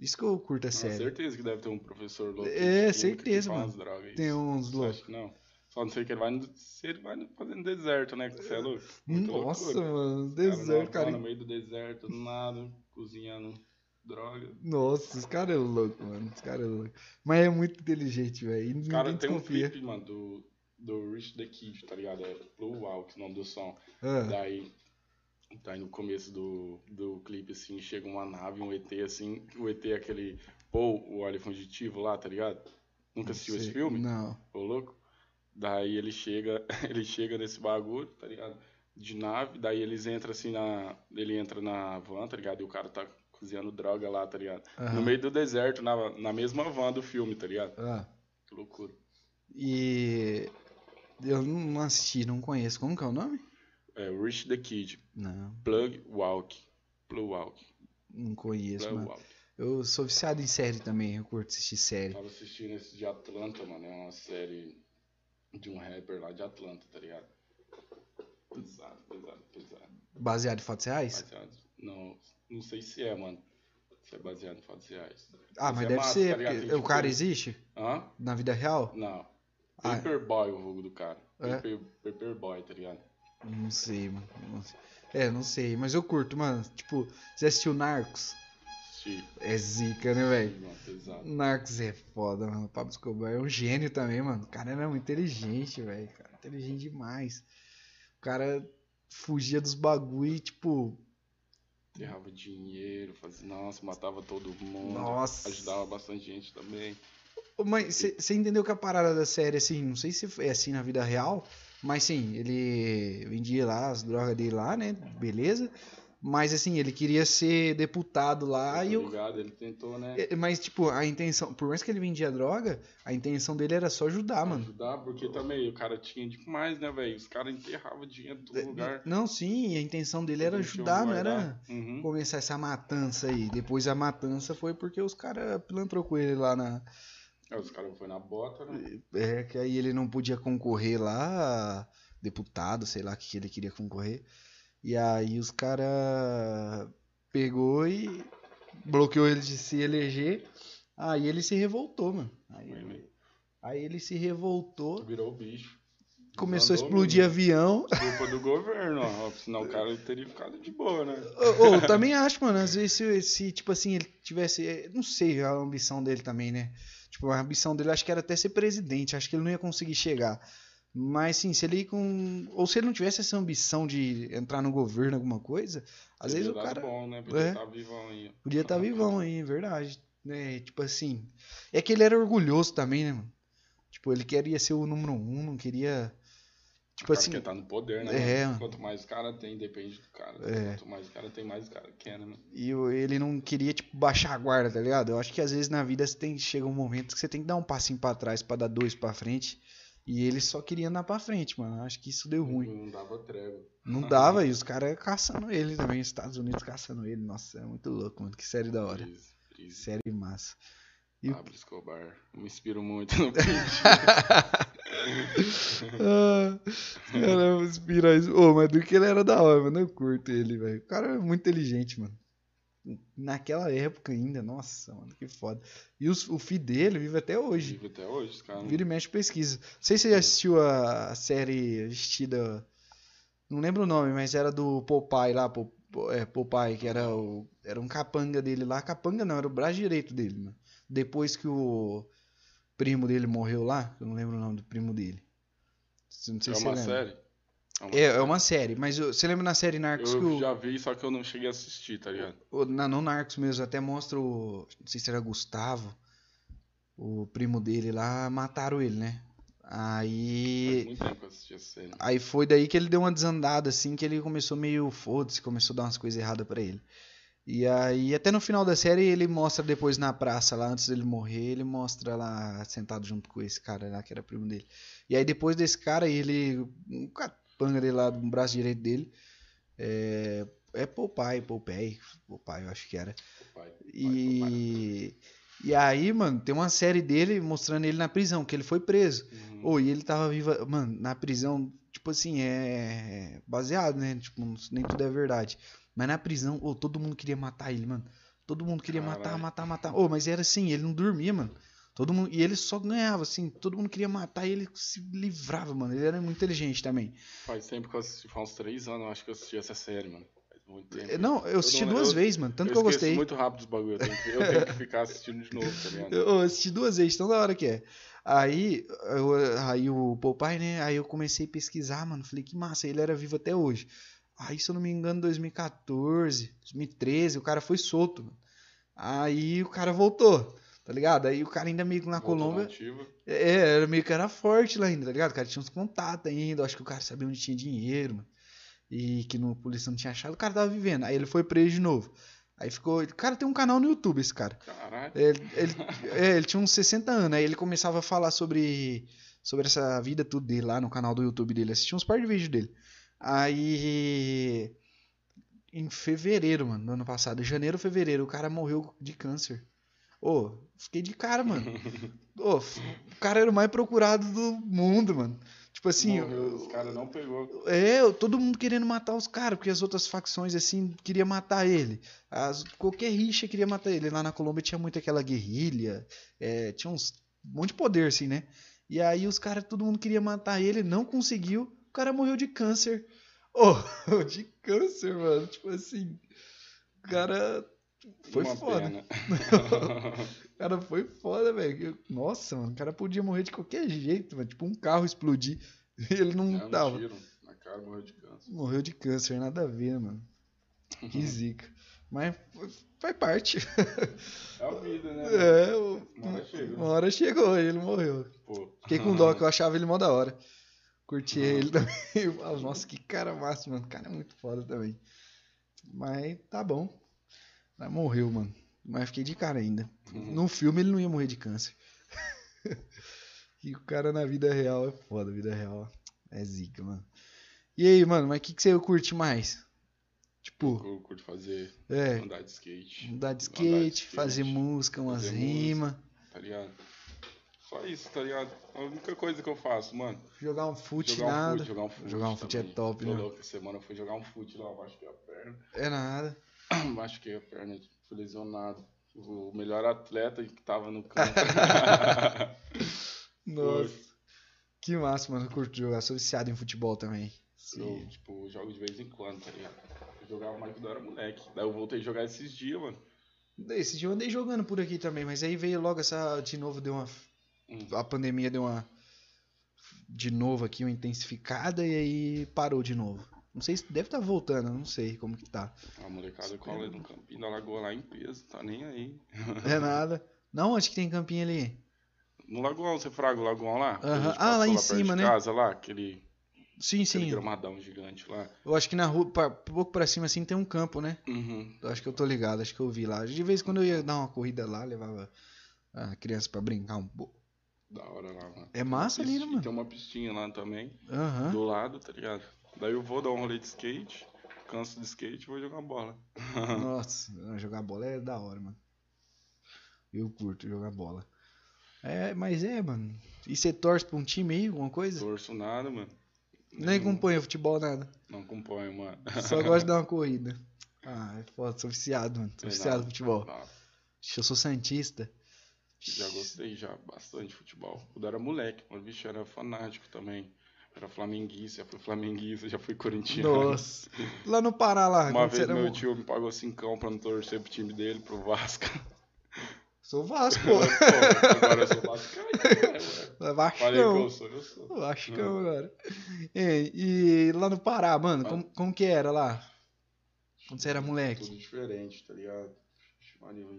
Isso que eu curto a Não, série. certeza que deve ter um professor louco. É, certeza, mano. drogas. Tem uns loucos. acha que não? Só não sei que ele vai no, se ele vai no deserto, né? Que você é louco. Nossa, loucura. mano. Cara Deserto, no- cara. No meio do deserto, do nada, cozinhando droga. Nossa, esse cara é louco, mano. Esse cara é louco. Mas é muito inteligente, velho. E Cara, ninguém tem um desconfia. clipe, mano, do, do Rich the Kid, tá ligado? É Blue Walk, o nome do som. Ah, Daí, daí no começo do, do clipe, assim, chega uma nave, um ET, assim. O ET é aquele Paul, o alien fugitivo lá, tá ligado? Nunca assistiu esse filme? Não. Ô, louco? Daí ele chega, *laughs* ele chega nesse bagulho, tá ligado? De nave, daí eles entram assim na. Ele entra na van, tá ligado? E o cara tá cozinhando droga lá, tá ligado? Aham. No meio do deserto, na, na mesma van do filme, tá ligado? Ah. Que loucura. E. Eu não assisti, não conheço. Como que é o nome? É, Rich the Kid, Não, Plug Walk. Blue Walk. não conheço, Plug mano. Walk. Eu sou viciado em série também, eu curto assistir série. Tava assistindo esse de Atlanta, mano. É uma série de um rapper lá de Atlanta, tá ligado? Pesado, pesado, pesado. Baseado em fatos reais? Baseado. Não, não sei se é, mano. Isso é baseado em fatos reais. Ah, mas é deve massa, ser. tá porque o cara tipo, existe? Hã? Na vida real? Não. Ah. Paperboy o vulgo do cara. É? Paper, Paperboy, tá ligado? Não sei, mano. Não sei. É, não sei. Mas eu curto, mano. Tipo, você assistiu Narcos? Assisti. É zica, né, velho? Narcos é foda, mano. O Pablo Escobar é um gênio também, mano. O cara era muito inteligente, velho. Cara, inteligente demais. O cara fugia dos bagulho e, tipo. Enterrava dinheiro, fazia. Nossa, matava todo mundo. Nossa. Ajudava bastante gente também. Mas você entendeu que a parada da série, assim, não sei se é assim na vida real, mas sim, ele vendia lá as drogas dele lá, né? Beleza. Mas assim, ele queria ser deputado lá e o. ligado? Ele tentou, né? É, Mas, tipo, a intenção, por mais que ele vendia droga, a intenção dele era só ajudar, mano. Ajudar, porque também o cara tinha demais, né, velho? Os caras enterravam dinheiro em todo lugar. Não, sim, a intenção dele era ajudar, não era. Uhum. começar essa matança aí. Depois a matança foi porque os caras pilantrou com ele lá na. É, os caras foram na bota, né? É, que aí ele não podia concorrer lá, deputado, sei lá que ele queria concorrer. E aí os caras pegou e bloqueou ele de se eleger. Aí ele se revoltou, mano. Aí ele, aí ele se revoltou, Virou o bicho. começou a Mandou explodir mesmo. avião. Culpa do governo, ó. Senão o cara teria ficado de boa, né? Eu também acho, mano, às vezes se, se, tipo assim, ele tivesse, eh, não sei a ambição dele também, né? Tipo, a ambição dele acho que era até ser presidente, acho que ele não ia conseguir chegar. Mas sim, se ele ir com, ou se ele não tivesse essa ambição de entrar no governo alguma coisa, às vezes o cara bom, né? Podia É. estar vivão aí. podia estar vivão aí, é verdade, né? Tipo assim, é que ele era orgulhoso também, né, mano? Tipo, ele queria ser o número um, não queria, tipo assim, Porque tá no poder, né? É. mano? Quanto mais o cara tem, depende do cara. É. Quanto mais o cara tem, mais o cara quer, né? mano? E ele não queria, tipo, baixar a guarda, tá ligado? Eu acho que às vezes na vida você tem, chega um momento que você tem que dar um passinho pra trás pra dar dois pra frente. E ele só queria andar pra frente, mano. Acho que isso deu ruim. Não dava trégua. Não dava, e os caras caçando ele também, os Estados Unidos caçando ele. Nossa, é muito louco, mano. Que série da hora. Série massa. E o- Pablo Escobar. Eu me inspiro muito no. *laughs* Ah, Caramba, inspira isso. Ô, mas do que ele era da hora, mano. Eu curto ele, velho. O cara é muito inteligente, mano. Naquela época ainda, nossa, mano, que foda. E os- o filho dele vive até hoje. Vive até hoje, os caras. Vira e mexe pesquisa. Não sei se você já assistiu a, série vestida. Não lembro o nome, mas era do Popeye lá, Po- Po- é, Popeye, que era o. Era um capanga dele lá. Capanga não, era o braço direito dele, mano. Depois que o primo dele morreu lá, eu não lembro o nome do primo dele. Não sei É se uma série? É uma É, é uma série, mas eu- você lembra na série Narcos que Eu já vi, só que eu não cheguei a assistir, tá ligado? o- na, no Narcos mesmo, até mostra o. Não sei se era Gustavo, o primo dele lá, mataram ele, né? Faz Aí. muito tempo que eu assisti essa série. Aí foi daí que ele deu uma desandada, assim, que ele começou meio foda-se, começou a dar umas coisas erradas pra ele. E aí, até no final da série, ele mostra depois na praça, lá antes dele morrer, ele mostra lá sentado junto com esse cara lá, que era primo dele. E aí, depois desse cara, ele. Um capanga dele lá, no braço direito dele. É. É Popeye, Popeye, Popeye, eu acho que era. Pai, pai. E. E aí, mano, tem uma série dele mostrando ele na prisão, que ele foi preso. Uhum. Ô, e ele tava vivo, mano, na prisão, tipo assim, é baseado, né? Tipo, nem tudo é verdade. Mas na prisão, ô, todo mundo queria matar ele, mano. Todo mundo queria matar, Caralho. matar, matar. Ô, mas era assim, ele não dormia, mano. Todo mundo, e ele só ganhava, assim, todo mundo queria matar e ele se livrava, mano. Ele era muito inteligente também. Faz tempo que eu assisti, faz uns três anos, eu acho que eu assisti essa série, mano. Faz muito tempo. É, Não, eu assisti não- duas eu- vezes, mano. Tanto eu que eu gostei. muito rápido os bagulho. Eu tenho, que, eu tenho que ficar assistindo de novo, tá ligado? Eu eu assisti duas vezes, tão da hora que é. Aí, eu- aí o Popeye, né? Aí eu comecei a pesquisar, mano. Falei, que massa, ele era vivo até hoje. Aí, se eu não me engano, 2014, 2013, o cara foi solto, mano. Aí o cara voltou, tá ligado? Aí o cara ainda meio que na Colômbia. É, era meio que era forte lá ainda, tá ligado? O cara tinha uns contatos ainda. Acho que o cara sabia onde tinha dinheiro, mano. E que no, polícia não tinha achado, o cara tava vivendo. Aí ele foi preso de novo. Aí ficou. O cara tem um canal no YouTube, esse cara. Caralho. Ele, ele, é, ele tinha uns 60 anos, aí ele começava a falar sobre, sobre essa vida tudo dele lá no canal do YouTube dele. Assistia uns par de vídeos dele. Aí. Em fevereiro, mano, do ano passado, janeiro, fevereiro, o cara morreu de câncer. Ô, fiquei de cara, mano. Ô, f- o cara era o mais procurado do mundo, mano. Tipo assim, Morreu, os caras não pegou. é, todo mundo querendo matar os caras, porque as outras facções, assim, queria matar ele. As, qualquer rixa queria matar ele. Lá na Colômbia tinha muito aquela guerrilha, é, tinha uns, um monte de poder, assim, né? E aí os caras, todo mundo queria matar ele, não conseguiu, o cara morreu de câncer. Oh, *laughs* de câncer, mano. Tipo assim, o cara foi Uma foda. *laughs* cara foi foda, velho. Nossa, mano, o cara podia morrer de qualquer jeito, mano. Tipo um carro explodir. *laughs* Ele não É um tava. tiro na cara, morreu de câncer. Morreu de câncer, nada a ver, mano. Que *laughs* zica. Mas faz parte. É a vida, né? É, o- Uma hora chega. uma hora chegou, ele morreu. Pô. Fiquei com dó, que eu achava ele mó da hora. Curti ele também. Nossa, que cara massa, mano. O cara é muito foda também. Mas tá bom. Mas morreu, mano. Mas fiquei de cara ainda. Uhum. No filme ele não ia morrer de câncer. *laughs* e o cara na vida real é foda, vida real é zica, mano. E aí, mano, mas o que, que você curte mais? Tipo, Eu curto fazer é, andar de skate. andar de Andar skate, fazer música, umas rimas, Tá ligado? Só isso, tá ligado? A única coisa que eu faço, mano. jogar um fute, Jogar um nada. fute, jogar um fute. Jogar um fute é top, né? essa semana eu fui jogar um fute lá, machuquei a perna. É nada. *coughs* Machuquei a perna, fui lesionado. O melhor atleta que tava no campo. *laughs* Nossa. Que massa, mano. Eu curto jogar. Sou viciado em futebol também. eu, Sim. tipo, jogo de vez em quando, tá ligado? Eu jogava mais quando eu era moleque. Daí eu voltei a jogar esses dias, mano. Esse dia eu andei jogando por aqui também, mas aí veio logo essa. De novo, deu uma. Hum. A pandemia deu uma. De novo aqui, uma intensificada e aí parou de novo. Não sei se deve estar voltando, eu não sei como que tá. A molecada cola no campinho da lagoa lá em peso, tá nem aí. *laughs* É nada. Não, onde que tem campinho ali? No Lagoão, você fraga o Lagoão lá? Gente Ah, lá em perto cima, né? casa lá, aquele, Sim, aquele sim. gramadão gigante lá. Eu acho que na rua, pra- pouco pra cima assim, tem um campo, né? Uhum. Eu acho que eu tô ligado, acho que eu vi lá. De vez em quando eu ia dar uma corrida lá, levava a criança pra brincar um pouco. Da hora lá, mano. É massa ali, né, mano? Tem uma pistinha lá também, Aham. do lado, tá ligado? Daí eu vou dar um rolê de skate, canso de skate e vou jogar bola. *laughs* Nossa, jogar bola é da hora, mano. Eu curto jogar bola. É, mas é, mano. E você torce pra um time aí, alguma coisa? Torço nada, mano. Nem acompanha futebol, nada. Não acompanho, mano. Só gosto de *laughs* dar uma corrida. Ah, é foda, sou viciado, mano. Sou É viciado nada. no futebol. Ah, Eu sou santista. Já gostei já bastante de futebol. Quando era moleque, mas bicho era fanático também. Era flamenguista, já fui flamenguista, já fui corintiano. Nossa. Lá no Pará, lá. Uma vez meu tio me pagou cincão pra não torcer pro time dele, pro Vasco. Sou Vasco, Pô, agora eu sou vascaíno, né, Vascão. ué? Falei que eu sou, eu sou. Vascão agora. E, e lá no Pará, mano, como, como que era lá? Quando você era moleque? Tudo diferente, tá ligado?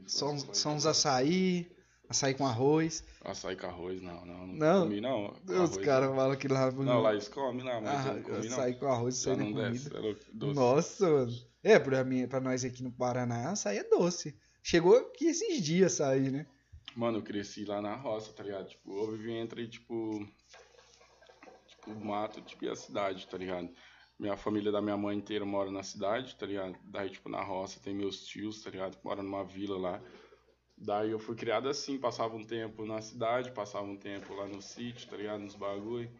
Só, só uns açaí, açaí com arroz. Açaí com arroz, não, não. Não, Não? comi, não. Com Os arroz, caras falam que lá... Não, lá eles comem, não, mas ah, eu não comi, não. açaí com arroz, açaí na não desce, é doce. Nossa, mano. É, pra, mim, pra nós aqui no Paraná, açaí é doce. Chegou aqui esses dias açaí, né? Mano, eu cresci lá na roça, tá ligado? Tipo, eu vivi entre, tipo. Tipo, o mato, tipo, e a cidade, tá ligado? Minha família da minha mãe inteira mora na cidade, tá ligado? Daí, tipo, na roça tem meus tios, tá ligado? Que moram numa vila lá. Daí eu fui criado assim, passava um tempo na cidade, passava um tempo lá no sítio, tá ligado? Nos bagulho.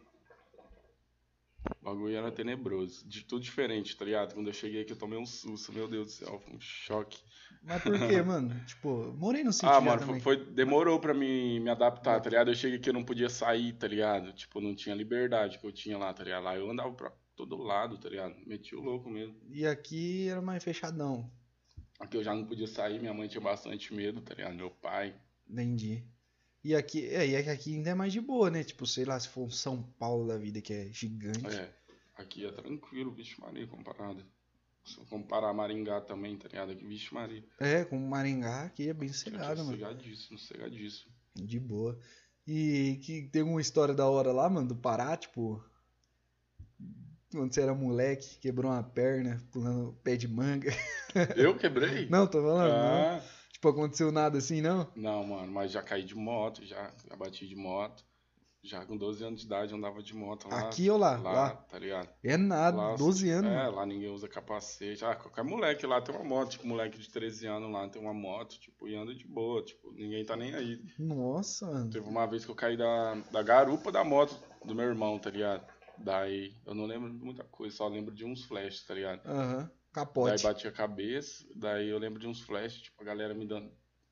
O bagulho era tenebroso. De tudo diferente, tá ligado? Quando eu cheguei aqui eu tomei um susto, meu Deus do céu, foi um choque. Mas por quê, *laughs* mano? Tipo, morei no sítio Ah, mano, foi, foi- demorou pra mim me adaptar, tá ligado? Eu cheguei aqui eu não podia sair, tá ligado? Tipo, não tinha liberdade que eu tinha lá, tá ligado? Lá eu andava pra todo lado, tá ligado? Meti o louco mesmo. E aqui era mais fechadão. Aqui eu já não podia sair, minha mãe tinha bastante medo, tá ligado? Meu pai. Entendi. E aqui, é, e aqui ainda é mais de boa, né? Tipo, sei lá, se for um São Paulo da vida que é gigante. É, aqui é tranquilo, vixe Maria, comparado. Se eu comparar Maringá também, tá ligado? Aqui, vixe Maria. É, com Maringá aqui é bem sossegado, mano. Sossegadíssimo, sossegadíssimo. De boa. E que tem uma história da hora lá, mano, do Pará, tipo. Quando você era moleque, quebrou uma perna, pulando pé de manga. *laughs* Eu quebrei? Não, tô falando, não. Ah, Tipo, aconteceu nada assim, não? Não, mano, mas já caí de moto, já, já bati de moto. Já com 12 anos de idade andava de moto lá. Aqui ou lá? Lá, Lá. tá ligado? É nada, Lá, 12 anos. É, mano. lá ninguém usa capacete. Ah, qualquer moleque lá tem uma moto, tipo, moleque de 13 anos lá tem uma moto, tipo, e anda de boa, tipo, ninguém tá nem aí. Nossa, mano. Teve uma vez que eu caí da, da garupa da moto do meu irmão, tá ligado? Daí, eu não lembro de muita coisa, só lembro de uns flashes, tá ligado? Aham. Daí Capote. bati a cabeça, daí eu lembro de uns flashes, tipo, a galera me dando,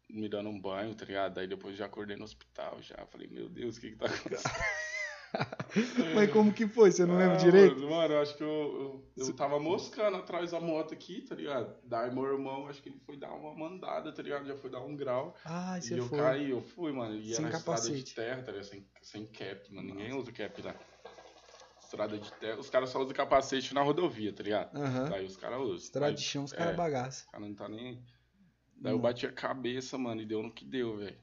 me dando um banho, tá ligado? Daí depois já acordei no hospital, já. Falei, meu Deus, o que que tá acontecendo? *laughs* Mas como que foi? Você não lembra Ah, direito? Mano, mano, eu acho que eu, eu, eu tava moscando atrás da moto aqui, tá ligado? Daí meu irmão, acho que ele foi dar uma mandada, tá ligado? Já foi dar um grau. Ah, e você eu foi. caí, eu fui, mano. E Sem era estrada capacete. de terra, tá ligado? Sem, sem cap, mano. Ninguém usa cap lá. Estrada de terra. Os caras só usam capacete na rodovia, tá ligado? Aham. Daí os caras usam. Estrada de chão, os é. caras bagaçam. o cara não tá nem aí. Daí eu Hum. bati a cabeça, mano, e deu no que deu, velho.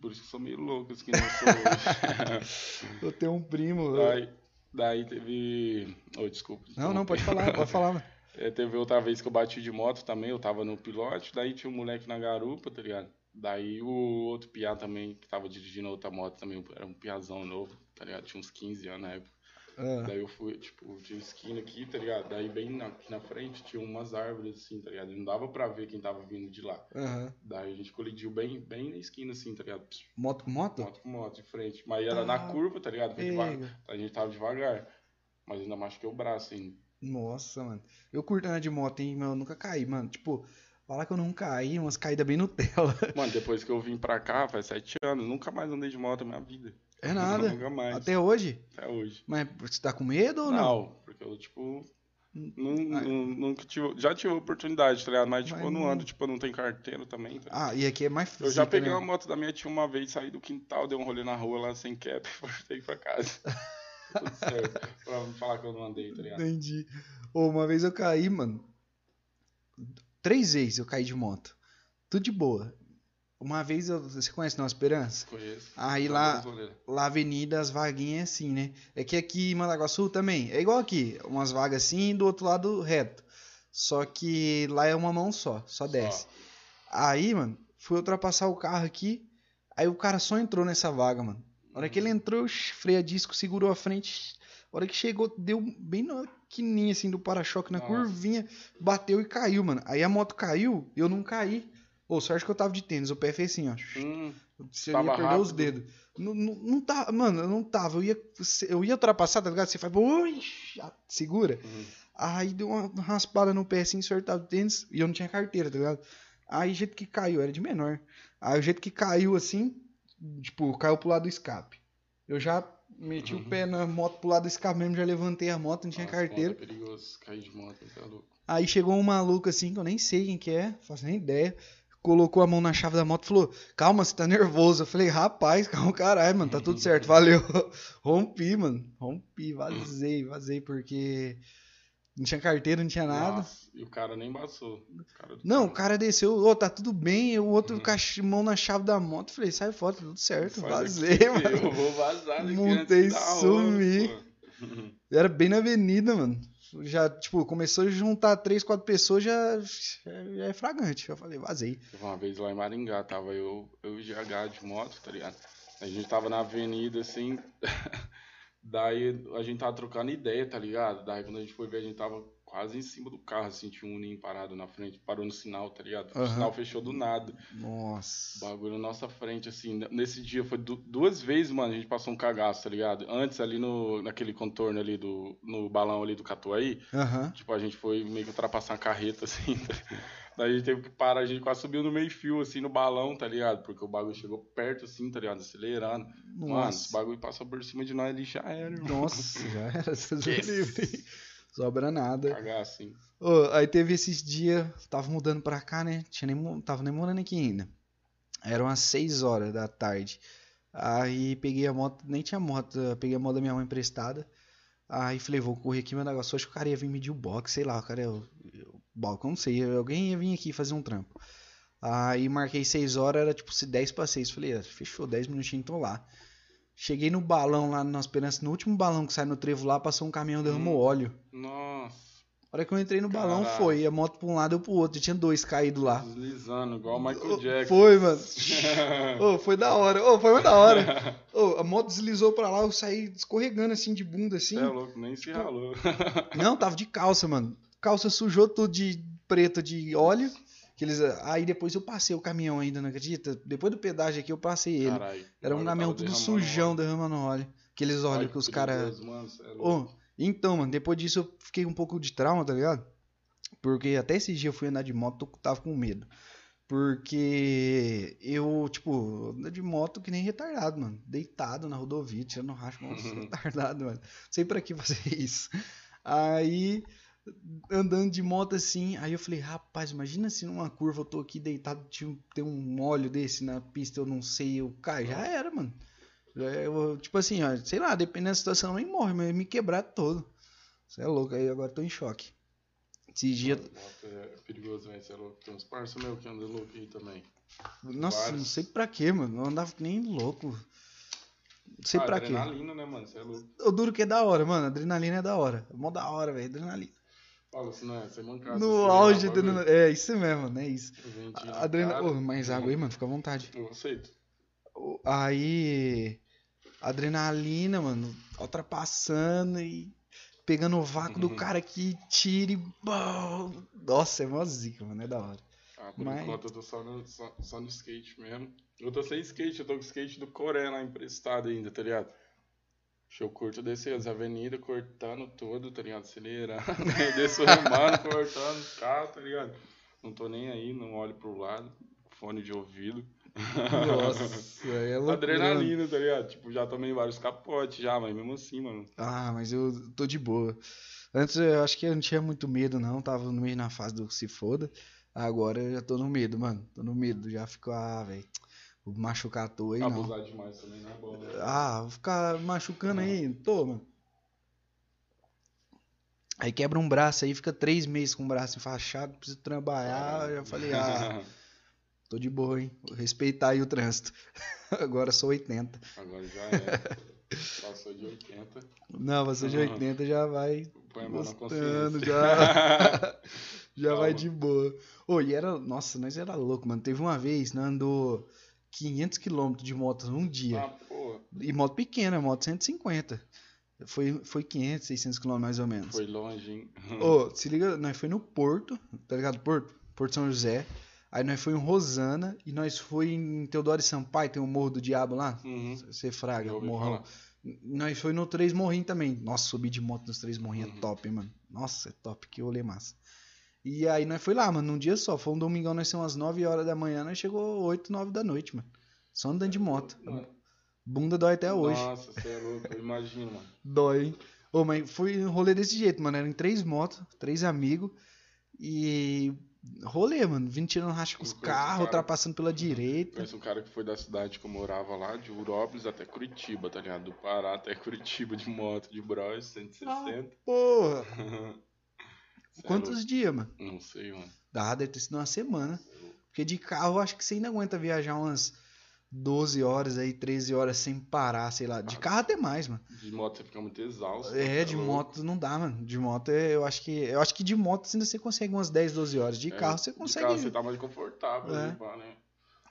Por isso que eu sou meio louco, assim, que não sou hoje. *laughs* Eu tenho um primo. daí, daí teve. Oh, desculpa. Não, não, pode falar, pode falar. mano. *laughs* É, teve outra vez que eu bati de moto também, eu tava no pilote, daí tinha um moleque na garupa, tá ligado? Daí o outro piá também, que tava dirigindo a outra moto também, era um piazão novo, tá ligado? Tinha uns 15 anos na época. Ah, Daí eu fui, tipo, tinha esquina aqui, tá ligado? Daí bem na, aqui na frente tinha umas árvores assim, tá ligado? E Não dava pra ver quem tava vindo de lá. Aham. Daí a gente colidiu bem, bem na esquina assim, tá ligado? Moto com moto? Moto com moto de frente. Mas era Ah, na curva, tá ligado? Foi devagar. Pega. A gente tava devagar. Mas ainda machuquei o braço ainda. Nossa, mano. Eu curto andar de moto, hein, mas eu nunca caí, mano. Tipo, falar que eu não caí, umas caídas bem Nutella. Mano, depois que eu vim pra cá, faz sete anos, nunca mais andei de moto na minha vida. É nada. Nunca mais. Até hoje. Até hoje. Mas você tá com medo ou não? porque eu, tipo. Hum. Não, Ai. não- nunca tive. Já tive oportunidade, tá ligado? Mas, tipo, Mas eu não não- ando, tipo, eu não tenho carteira também. Tá? Ah, e aqui é mais eu já física, peguei né? uma moto da minha tia uma vez, saí do quintal, dei um rolê na rua lá sem cap *laughs* e voltei pra casa. *laughs* Tudo certo. pra não falar que eu não andei, tá ligado? Entendi. Ô, uma vez eu caí, mano. Três vezes eu caí de moto. Tudo de boa. Uma vez eu. Você conhece Nova Esperança? Conheço. Aí lá-. Lá, avenida, as vaguinhas é assim, né? É que aqui em Mandaguaçu também. É igual aqui. Umas vagas assim e do outro lado reto. Só que lá é uma mão só. Só desce. Aí, mano, fui ultrapassar o carro aqui. Aí o cara só entrou nessa vaga, mano. Na hora que ele entrou, freia disco, segurou a frente. Na hora que chegou, deu bem na quininha assim do para-choque, na Nossa. curvinha, bateu e caiu, mano. Aí a moto caiu e eu não caí. Ô, sorte que eu tava de tênis, o pé fez assim, ó. Hum, Você ia perder os rápido? dedos. Não, não, não tava, mano, eu não tava. Eu ia, eu ia ultrapassar, tá ligado? Você faz, ui, segura. hum. Aí deu uma raspada no pé assim, sortado o tênis, e eu não tinha carteira, tá ligado? Aí o jeito que caiu, era de menor. Aí o jeito que caiu assim, tipo, caiu pro lado do escape. Eu já meti o Uhum. pé na moto pro lado do escape mesmo, já levantei a moto, não tinha Nossa, carteira. É perigoso cair de moto, é louco. Aí chegou um maluco assim, que eu nem sei quem que é, faço nem ideia. Colocou a mão na chave da moto e falou: Calma, você tá nervoso. Eu falei: Rapaz, *laughs* calma, caralho, mano, tá tudo certo, valeu. *laughs* Rompi, mano, rompi, vazei, vazei, porque não tinha carteira, não tinha nada. Nossa, e o cara nem passou. O cara Não, o cara desceu, ô, tá tudo bem. O outro Uhum. mão na chave da moto. Falei, sai fora, tá tudo certo. Faz Vazei, *laughs* aqui, mano. Eu vou vazar Montei, hora, sumi. Era bem na avenida, mano. Já, tipo, começou a juntar três, quatro pessoas, já, já, é fragante. Eu falei, vazei. Uma vez lá em Maringá, tava eu, eu e GH de moto, tá ligado? A gente tava na avenida, assim, *laughs* daí a gente tava trocando ideia, tá ligado? Daí quando a gente foi ver, a gente tava quase em cima do carro, assim, tinha um Uninho parado na frente, parou no sinal, tá ligado? O Aham. sinal fechou do nada. O Nossa. bagulho na nossa frente, assim, nesse dia foi du- duas vezes, mano, a gente passou um cagaço, tá ligado? Antes ali no, naquele contorno ali do, no balão ali do Catuaí, Aham. Tipo, a gente foi meio que ultrapassar uma carreta, *laughs* assim. tá? Daí a gente teve que parar, a gente quase subiu no meio fio, assim, no balão, tá ligado? Porque o bagulho chegou perto, assim, tá ligado? Acelerando. Mano, esse Nossa. bagulho passou por cima de nós ali, já era, irmão. Nossa, já era. Me Yes. livre. Sobra nada. Cagar assim. Ô, aí teve esses dias, tava mudando pra cá, né? Tinha nem, tava nem morando aqui ainda. Eram umas 6 horas da tarde. Aí peguei a moto, nem tinha moto, peguei a moto da minha mãe emprestada. Aí falei, vou correr aqui, meu negócio. Acho que o cara ia vir medir o box, sei lá, o cara, o, balcão, não sei. Alguém ia vir aqui fazer um trampo. Aí marquei 6 horas, era tipo se 10 para 6. Falei, ah, fechou, 10 minutinhos, tô lá. Cheguei no balão lá na Esperança, no último balão que sai no trevo lá, passou um caminhão derramou Hum. óleo. Nossa. A hora que eu entrei no balão Caralho. foi, a moto pra um lado e eu pro outro. Tinha dois caídos lá. Deslizando, igual o Michael Jackson. Foi, mano. *laughs* Ô, foi da hora. Ô, foi da hora. Ô, a moto deslizou pra lá, eu saí escorregando assim de bunda assim. É louco, nem se ralou. Não, tava de calça, mano. Calça sujou tudo de preto de óleo. Que eles, aí depois eu passei o caminhão ainda, não acredita? Depois do pedágio aqui eu passei ele. Caralho. Era um caminhão tudo sujão, derramando óleo. Aqueles olhos Ai, que os caras. mano, cê é então, mano, depois disso eu fiquei um pouco de trauma, tá ligado? Porque até esse dia eu fui andar de moto, eu tava com medo. Porque eu, tipo, ando de moto que nem retardado, mano. Deitado na rodovia, tirando racho, nossa, *laughs* retardado, mano. Sei pra que fazer isso. Aí, andando de moto assim, aí eu falei, rapaz, imagina se numa curva eu tô aqui deitado, tinha- tem um óleo desse na pista, eu não sei, eu caio. Já era, mano. É, eu, tipo assim, ó, sei lá, dependendo da situação, nem morre, mas me quebrar todo. Você é louco, aí agora eu tô em choque. Mano, moto é perigoso, velho, cê é louco. Tem uns parça meu que andam louco aí também. Nossa, vários. não sei pra quê, mano. Eu andava nem louco. Não sei ah, pra quê. adrenalina, né, mano? Você é louco. O duro que é da hora, mano. Adrenalina é da hora. É mó da hora, velho. Adrenalina. Fala assim, não é? Você mancada. No auge bagulho, adrenalina. É isso mesmo, né? Isso. Adrenalina. Ô, mais água aí, mano. Fica à vontade. Eu aceito. Aí. Adrenalina, mano. Ultrapassando e. Pegando o vácuo do Uhum. cara que tira e. Nossa, é mó zica, mano. É da hora. Ah, por Mas- enquanto eu tô só no, só, só no skate mesmo. Eu tô sem skate, eu tô com skate do Coreia lá emprestado ainda, tá ligado? Eu curto descer as avenidas, cortando todo, tá ligado? Acelerando, *laughs* desço remando, cortando os carros, tá ligado? Não tô nem aí, não olho pro lado, fone de ouvido. Nossa, é *laughs* loucura. Adrenalina, tá ligado? Tipo, já tomei vários capotes já, mas mesmo assim, mano. Ah, mas eu tô de boa. Antes eu acho que eu não tinha muito medo, não. Tava no meio na fase do se foda. Agora eu já tô no medo, mano. Tô no medo. Já fico, ah, velho. Machucar à toa aí, não. Abusar demais também não é bom, né? Ah, vou ficar machucando aí. Tô, mano. Aí quebra um braço aí, fica três meses com o braço enfaixado, preciso trabalhar. Eu já falei, ah, *laughs* tô de boa, hein? Vou respeitar aí o trânsito. *laughs* Agora sou 80. Agora já é. *laughs* Passou de 80. Não, você de 80 já vai Põe a mão na Gostando, consciência. já. Já Calma. vai de boa. Ô, e era. Nossa, nós era louco, mano. Teve uma vez, nós andou 500 km de moto num dia. Ah, pô, E moto pequena, moto 150. Foi, foi 500, 600 km mais ou menos. foi longe, hein? *laughs* Ô, se liga, nós foi no Porto, tá ligado? Porto? Porto São José. Aí nós foi em Rosana e nós foi em Teodoro e Sampaio, tem o Morro do Diabo lá. Uhum. Você fraga, Já ouvi morrão. falar. Nós foi no Três Morrinhos também. Nossa, subir de moto nos Três Morrinhos Uhum. é top, hein, mano. Nossa, é top, que rolê massa. E aí nós foi lá, mano, num dia só. Foi um domingão, nós saímos umas 9 horas da manhã, nós chegou 8, 9 da noite, mano. Só andando de moto. Mano, Bunda dói até hoje. Nossa, você é louco, eu imagino, mano. *laughs* Dói, hein? Ô, mas foi um rolê desse jeito, mano. Eram três motos, três amigos. E. Rolê, mano. Vindo tirando racha com os um carros, ultrapassando pela direita. Conheço um cara que foi da cidade que eu morava lá, de Urópolis até Curitiba, tá ligado? Do Pará até Curitiba de moto, de Bros, 160. Porra! *laughs* É Quantos dias, mano? Não sei, mano. Dá, deve ter sido uma semana. Porque de carro, eu acho que você ainda aguenta viajar umas 12 horas aí, 13 horas sem parar, sei lá. De carro até mais, mano. De moto você fica muito exausto. É, cê de louco. moto não dá, mano. De moto é, eu acho que. Eu acho que de moto ainda você consegue umas 10, 12 horas. De É, carro você De consegue. carro você tá mais confortável, É. né?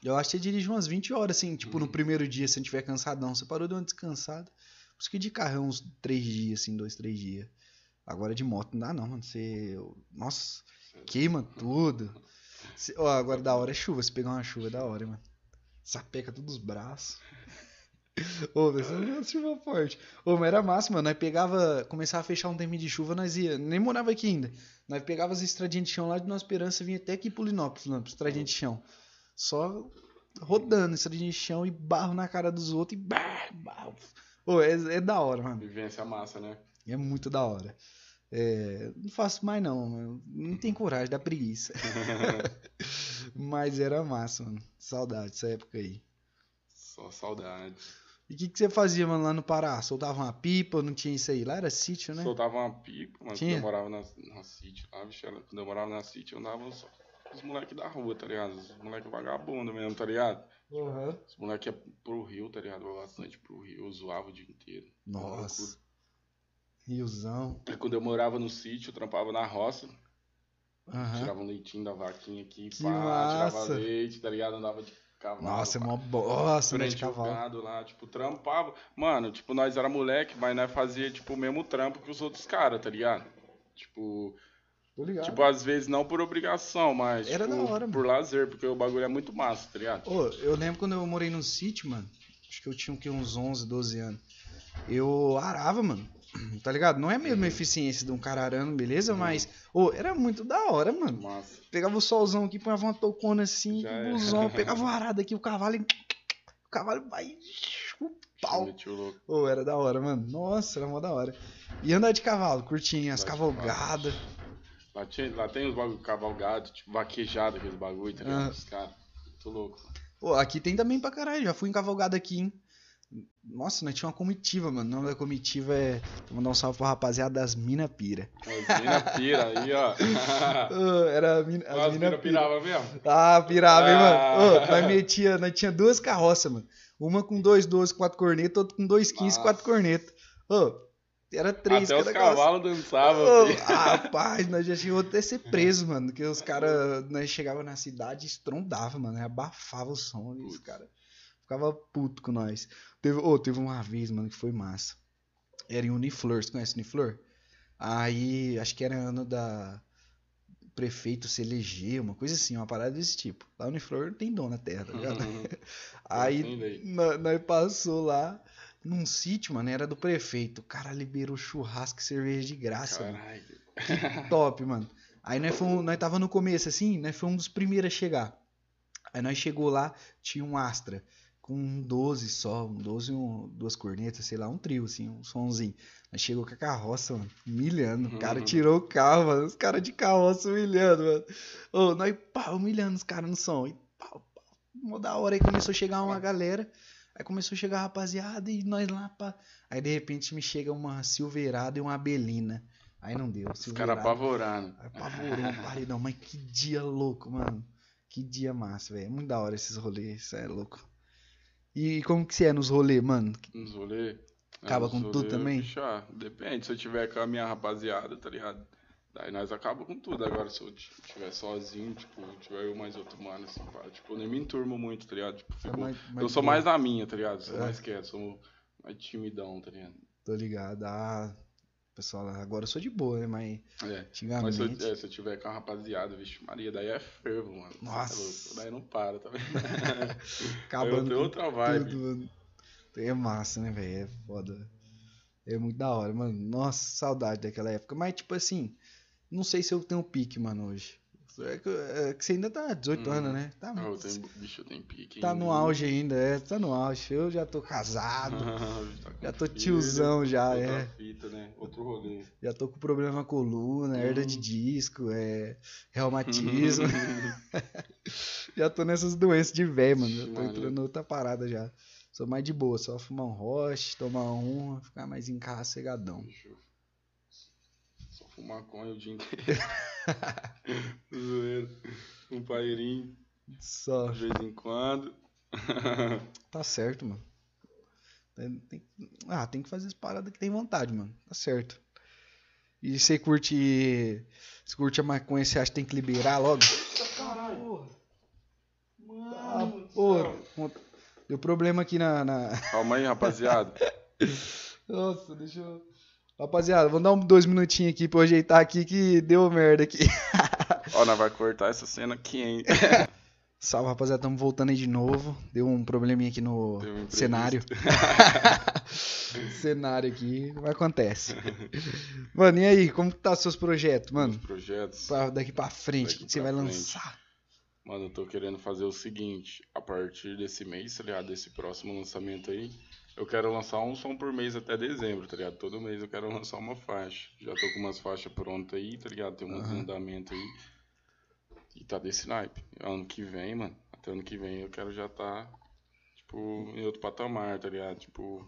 Eu acho que você dirige umas 20 horas, assim, tipo, no Uhum. primeiro dia, se você tiver cansadão. Você parou de uma descansada. Por isso que de carro é uns 3 dias, assim, 2, 3 dias. Agora de moto não dá, não, mano. Você. Nossa, queima tudo. Cê- Ó, agora da hora é chuva. Se pegar uma chuva é da hora, mano. Sapeca todos os braços. Ô, uma chuva forte. Ô, mas era massa, mano. Nós pegava. Começava a fechar um tempinho de chuva, nós ia. Nem morava aqui ainda. Nós pegava as estradinhas de chão lá de Nossa Esperança, vinha até aqui pro Linópolis, lá, estradinha de chão. Só rodando, estradinha de chão e barro na cara dos outros e barro. Ô, é, é da hora, mano. Vivência massa, né? É muito da hora. É, não faço mais não, mano. não tem coragem, dá preguiça. *laughs* Mas era massa, mano. Saudade dessa época aí. Só saudade. E o que, que você fazia, mano, lá no Pará? Soltava uma pipa, não tinha isso aí? Lá era sítio, né? Soltava uma pipa, mas quando Tinha? eu morava na, na City lá, bicho, era- quando eu morava na City, eu andava só com os moleques da rua, tá ligado? Os moleques vagabundos mesmo, tá ligado? Uhum. Os moleques iam pro Rio, tá ligado? Bastante pro Rio, eu zoava o dia inteiro. Nossa. Riozão. Aí quando eu morava no sítio, eu trampava na roça, Aham. tirava um leitinho da vaquinha aqui, Que pá, tirava massa. leite, tá ligado? Andava de cavalo. Nossa, é pá. mó bosta, né, de cavalo. gado lá, tipo, trampava. Mano, tipo, nós era moleque, mas nós fazia, tipo, o mesmo trampo que os outros caras, tá ligado? Tipo, tipo, às vezes não por obrigação, mas Era tipo, da hora, por lazer, porque o bagulho é muito massa, tá ligado? Ô, eu lembro quando eu morei no sítio, mano. Acho que eu tinha uns 11, 12 anos. eu arava, mano. Tá ligado? Não é a mesma eficiência de um cara arando, beleza? Mas, ô, era muito da hora, mano. Massa. Pegava o solzão aqui, punhava uma toucona assim, Já que é. *laughs* pegava uma arada aqui, o cavalo. e- O cavalo vai. O pau. O. Ô, era da hora, mano. Nossa, era mó da hora. E andar de cavalo, curtinho, as cavalgadas. Lá, tinha- lá tem os bagulho cavalgado, tipo, vaquejado, aqueles bagulho, tá ligado? Ah. Os caras. Tô louco. Pô, aqui tem também pra caralho. Já fui em cavalgada aqui, hein? Nossa, nós tinha uma comitiva, mano. O nome da comitiva é. Vou mandar um salve pra rapaziada das Mina Pira. As mina pira aí, ó. *laughs* Era a mina, as As mina mina pira. pirava mesmo? Ah, pirava, hein, mano? Ah. Ô, nós, metia, nós tinha duas carroças, mano. Uma com dois 12, quatro cornetas, outra com dois 15, Nossa. quatro cornetas. Ô, era três Até os cavalos dançavam. Ô, filho. *laughs* rapaz, nós já chegou até ser preso, mano. Porque os caras, nós chegava na cidade e estrondava, mano. Abafava o som os caras ficava puto com nós. Teve, ô, teve uma vez, mano, que foi massa. Era em Uniflor, você conhece Uniflor? Aí, acho que era ano da prefeito se eleger, uma coisa assim, uma parada desse tipo. Lá Uniflor não tem dono na terra, tá ligado? Uhum. *laughs* Aí nós passou lá num sítio, mano, era do prefeito. O cara liberou churrasco e cerveja de graça, mano. Caralho. Top, mano. Aí nós, fomos, nós tava no começo, assim, nós fomos um dos primeiros a chegar. Aí nós chegou lá, tinha um Astra com um 12 só, um 12 e um, duas cornetas, sei lá, um trio, assim, um somzinho. Nós chegou com a carroça, mano, humilhando. O cara Uhum. tirou o carro, mano, os caras de carroça humilhando, mano. Ô, nós, pá, humilhando os caras no som. E pau, pau, mó da hora. Aí começou a chegar uma galera, aí começou a chegar a rapaziada e nós lá, pá. Aí de repente me chega uma Silverada e uma Abelina. Aí não deu. Os caras apavorando. Aí Apavorou um paredão, mas que dia louco, mano. Que dia massa, velho. É muito da hora esses rolês, isso é louco. E como que você é nos rolês, mano? Nos rolê. Acaba nos com tudo rolê, também? bicho, ah, depende. Se eu tiver com a minha rapaziada, tá ligado? Daí nós acaba com tudo. Agora, se eu tiver sozinho, tipo, tiver eu mais outro mano, assim, pá, tipo, eu nem me enturmo muito, tá ligado? Tipo, é fico- mais- mais eu sou mais na minha, tá ligado? Sou É. mais quieto, sou mais timidão, tá ligado? Tô ligado. Ah, pessoal, agora eu sou de boa, né? Mas É. Mas se eu, antigamente. é, se eu tiver com a rapaziada, vixe, Maria, daí é fervo, mano. É Nossa. daí não para, tá vendo? *laughs* acabando tem outra vibe. tudo. É massa, né, velho? É foda. É muito da hora, mano. Nossa, saudade daquela época. Mas, tipo assim, não sei se eu tenho pique, mano, hoje. É que, é que você ainda tá 18 Uhum. anos, né? Tá, Ah, eu tenho, bicho, eu tenho pique. tá hein? no auge ainda, é. Tá no auge. Eu já tô casado. Tá com Já tô filho, tiozão já, outra é. fita, né? Outro rolê. Já tô com problema na coluna, herda de Hum. disco, é reumatismo. *laughs* *laughs* já tô nessas doenças de velho, mano. Já tô entrando outra parada já. Sou mais de boa, só fumar um roche, tomar um, ficar mais em casa cegadão. Maconha o dia inteiro. *laughs* Zoeira. Um pairinho Só. de vez em quando. *laughs* Tá certo, mano. Tem- tem- ah, tem que fazer as paradas que tem vontade, mano. Tá certo. E você curte. Você curte a maconha, você acha que tem que liberar logo? Caralho. Ah, porra. Deu problema aqui na. na- Calma aí, rapaziada. *laughs* Nossa, deixa eu. Rapaziada, vamos dar um, dois minutinhos aqui pra eu ajeitar aqui que deu merda aqui. *laughs* Ó, nós vai cortar essa cena aqui, hein? *laughs* Salve, rapaziada, estamos voltando aí de novo. Deu um probleminha aqui no um cenário. *laughs* cenário aqui, mas acontece. Mano, e aí, como que tá os seus projetos, mano? Os projetos. Pra- daqui pra frente, o Daqui que você vai frente. lançar? Mano, eu tô querendo fazer o seguinte, a partir desse mês, tá ligado? Desse próximo lançamento aí, eu quero lançar um som por mês até dezembro, tá ligado? Todo mês eu quero lançar uma faixa. Já tô com umas faixas prontas aí, tá ligado? Tem uns Aham. andamentos aí. E tá desse naipe. Ano que vem, mano, até ano que vem eu quero já tá, tipo, em outro patamar, tá ligado? Tipo,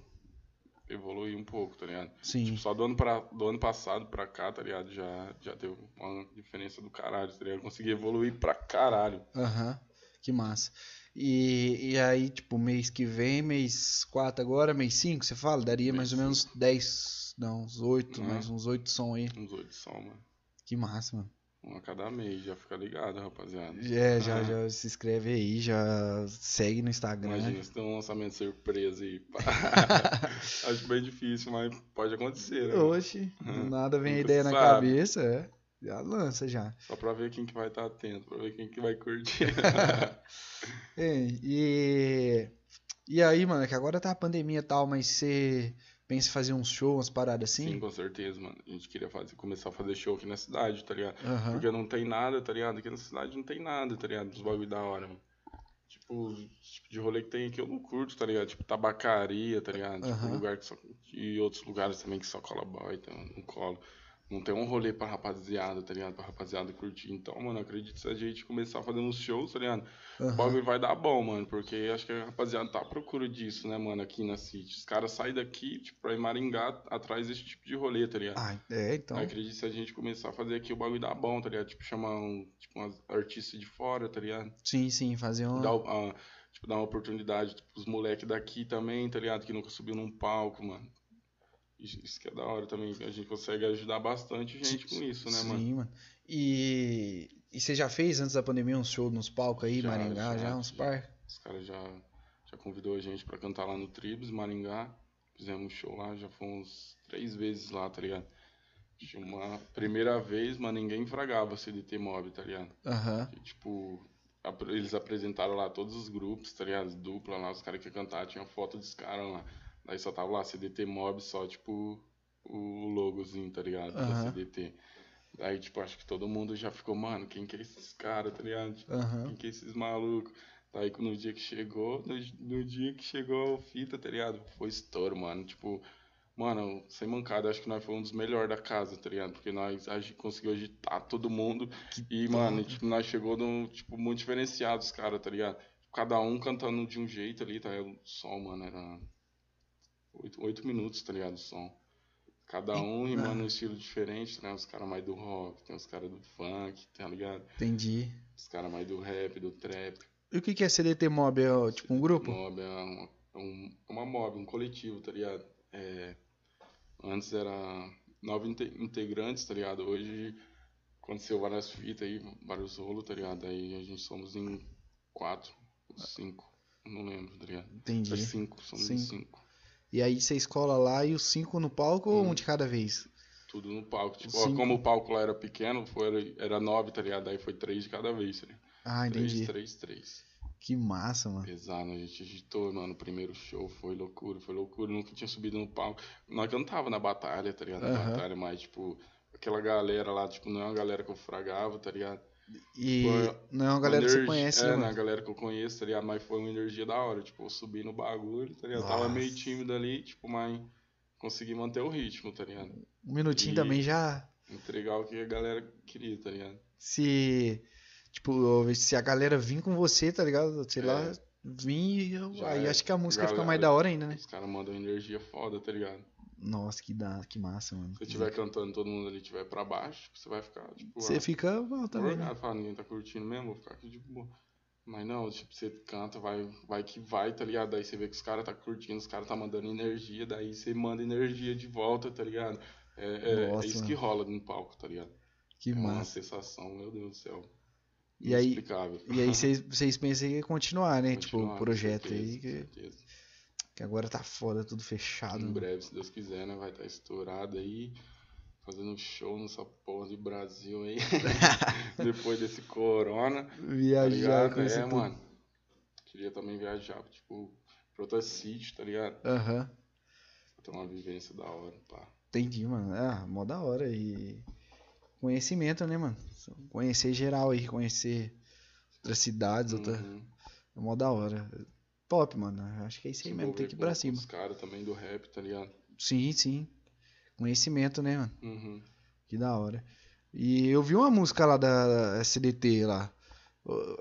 evoluir um pouco, tá ligado? Sim. Tipo, só do ano, pra, do ano passado pra cá, tá ligado? Já, já deu uma diferença do caralho, tá ligado? Eu consegui evoluir pra caralho. Aham. Que massa. E, e aí, tipo, mês que vem, mês 4 agora, mês 5, você fala? Daria Mês mais ou menos 10, não, uns 8, Uhum. mais uns 8 som aí. Uns oito som, mano. Que massa, mano. Um a cada mês, já fica ligado, rapaziada. É, já, Ah. *laughs* já se inscreve aí, já segue no Instagram. Imagina se tem um lançamento surpresa aí. *laughs* Acho bem difícil, mas pode acontecer, né? Oxe, do nada vem a ideia na sabe. cabeça, é. Já lança já. Só pra ver quem que vai estar atento, pra ver quem que vai curtir. Ei, *laughs* e, e aí, mano, é que agora tá a pandemia e tal, mas você pensa em fazer uns shows, umas paradas assim? Sim, com certeza, mano. A gente queria fazer, começar a fazer show aqui na cidade, tá ligado? Aham. Porque não tem nada, tá ligado? Aqui na cidade não tem nada, tá ligado? Dos bagulho da hora, mano. Tipo, tipo de rolê que tem aqui eu não curto, tá ligado? Tipo, tabacaria, tá ligado? Tipo, Aham. lugar que só. E outros lugares também que só cola boy, então não colo. Não tem um rolê pra rapaziada, tá ligado? Pra rapaziada curtir. Então, mano, acredito se a gente começar fazer uns shows, tá ligado? O Aham. bagulho vai dar bom, mano. Porque acho que a rapaziada tá à procura disso, né, mano, aqui na City. Os caras saem daqui, tipo, pra ir Maringá atrás desse tipo de rolê, tá ligado? Ah, é, então. Acredito que se a gente começar a fazer aqui, o bagulho dá bom, tá ligado? Tipo, chamar um, tipo, umas artistas de fora, tá ligado? Sim, sim, fazer uma. Dar, o- a- tipo, dar uma oportunidade tipo, pros moleques daqui também, tá ligado? Que nunca subiu num palco, mano. Isso que é da hora também. A gente consegue ajudar bastante gente com isso, né, mano? Sim, mano. E, e você já fez antes da pandemia uns shows nos palcos aí, Já, Maringá, já, já, uns par? Os caras já, já convidou a gente pra cantar lá no Tribus, Maringá. Fizemos um show lá, já fomos três vezes lá, tá ligado? Tinha uma primeira vez, mas ninguém fragava CDT Mob, tá ligado? Aham. Que, tipo, eles apresentaram lá todos os grupos, tá ligado? As duplas lá, os caras que iam cantar, tinha foto dos caras lá. Daí só tava lá, CDT Mob, só, tipo, o logozinho, tá ligado? Da Aham. CDT. Daí, tipo, acho que todo mundo já ficou, mano, quem que é esses caras, tá ligado? Tipo, Aham. quem que é esses malucos? Daí, no dia que chegou, no, no dia que chegou a fita, tá ligado? Foi estouro, mano. Tipo, mano, sem mancada, acho que nós fomos um dos melhores da casa, tá ligado? Porque nós a gente conseguiu agitar todo mundo. E, mano, tipo, nós chegou num, tipo, muito diferenciado os caras, tá ligado? Cada um cantando de um jeito ali, tá? O som, mano, era oito, oito minutos, tá ligado? O som. Cada um rimando um estilo diferente, né? Os caras mais do rock, tem os caras do funk, tá ligado? Entendi. Os caras mais do rap, do trap. E o que que é CDT Mob? É tipo um grupo? Mob é uma, é um, uma mob, um coletivo, tá ligado? É, antes era nove inte- integrantes, tá ligado? Hoje aconteceu várias fitas aí, vários rolos, tá ligado? Aí a gente somos em quatro, cinco, não lembro, tá ligado? Entendi. É cinco, somos em Cinco. E aí você escola lá e os cinco no palco ou Hum. um de cada vez? Tudo no palco. Tipo, ó, como o palco lá era pequeno, foi, era nove, tá ligado? Aí foi três de cada vez, tá? Ah, entendi. Três, três, três. Que massa, mano. Pesado, a gente agitou, mano. O primeiro show foi loucura, foi loucura. Nunca tinha subido no palco. Nós cantava na batalha, tá ligado? Na Aham. batalha, mas, tipo, aquela galera lá, tipo, não é uma galera que eu fragava, tá ligado? E Foi não é uma galera que você energia- conhece, É, né, não é a galera que eu conheço, tá ligado? Mas foi uma energia da hora. Tipo, eu subi no bagulho, tá ligado? Tava meio tímido ali, tipo, mas consegui manter o ritmo, tá ligado? Um minutinho E- também já. Entregar o que a galera queria, tá ligado? Se. Tipo, se a galera vir com você, tá ligado? Sei É. lá, vir. Aí é. acho que a música fica Galera- mais da hora ainda, né? Os caras mandam energia foda, tá ligado? Nossa, que, da, que massa, mano. Se estiver cantando todo mundo ali estiver pra baixo, você vai ficar, tipo, Você ah, fica mal também, né? orgulhado, fala, ninguém tá curtindo mesmo, vou ficar aqui de boa. Mas não, tipo, você canta, vai, vai que vai, tá ligado? Daí você vê que os caras tá curtindo, os caras tá mandando energia, daí você manda energia de volta, tá ligado? É, é- é Nossa, isso mano. que rola no palco, tá ligado? Que é uma massa. sensação, meu Deus do céu. E aí-. E aí *laughs* vocês, pensam em continuar, né? tipo, Continuar, o com projeto certeza, aí, com certeza. Que agora tá foda, tudo fechado. Em breve, se Deus quiser, né? Vai estar estourado aí. Fazendo show nessa porra de Brasil aí. *laughs* Depois desse corona. Tá Viajar ligado? com isso É, tudo. mano. Queria também viajar, tipo, pra outra city, tá ligado? Aham. Pra ter uma vivência da hora, pá. Entendi, mano. Ah, mó da hora. E conhecimento, né, mano? Conhecer geral aí, conhecer outras cidades, outra... Uhum. é mó da hora. Top, mano. Acho que é isso aí mesmo, tem que ir com- pra cima. Os caras também do rap, tá ligado? Sim, sim. Conhecimento, né, mano? Uhum. Que da hora. E eu vi uma música lá da SDT lá.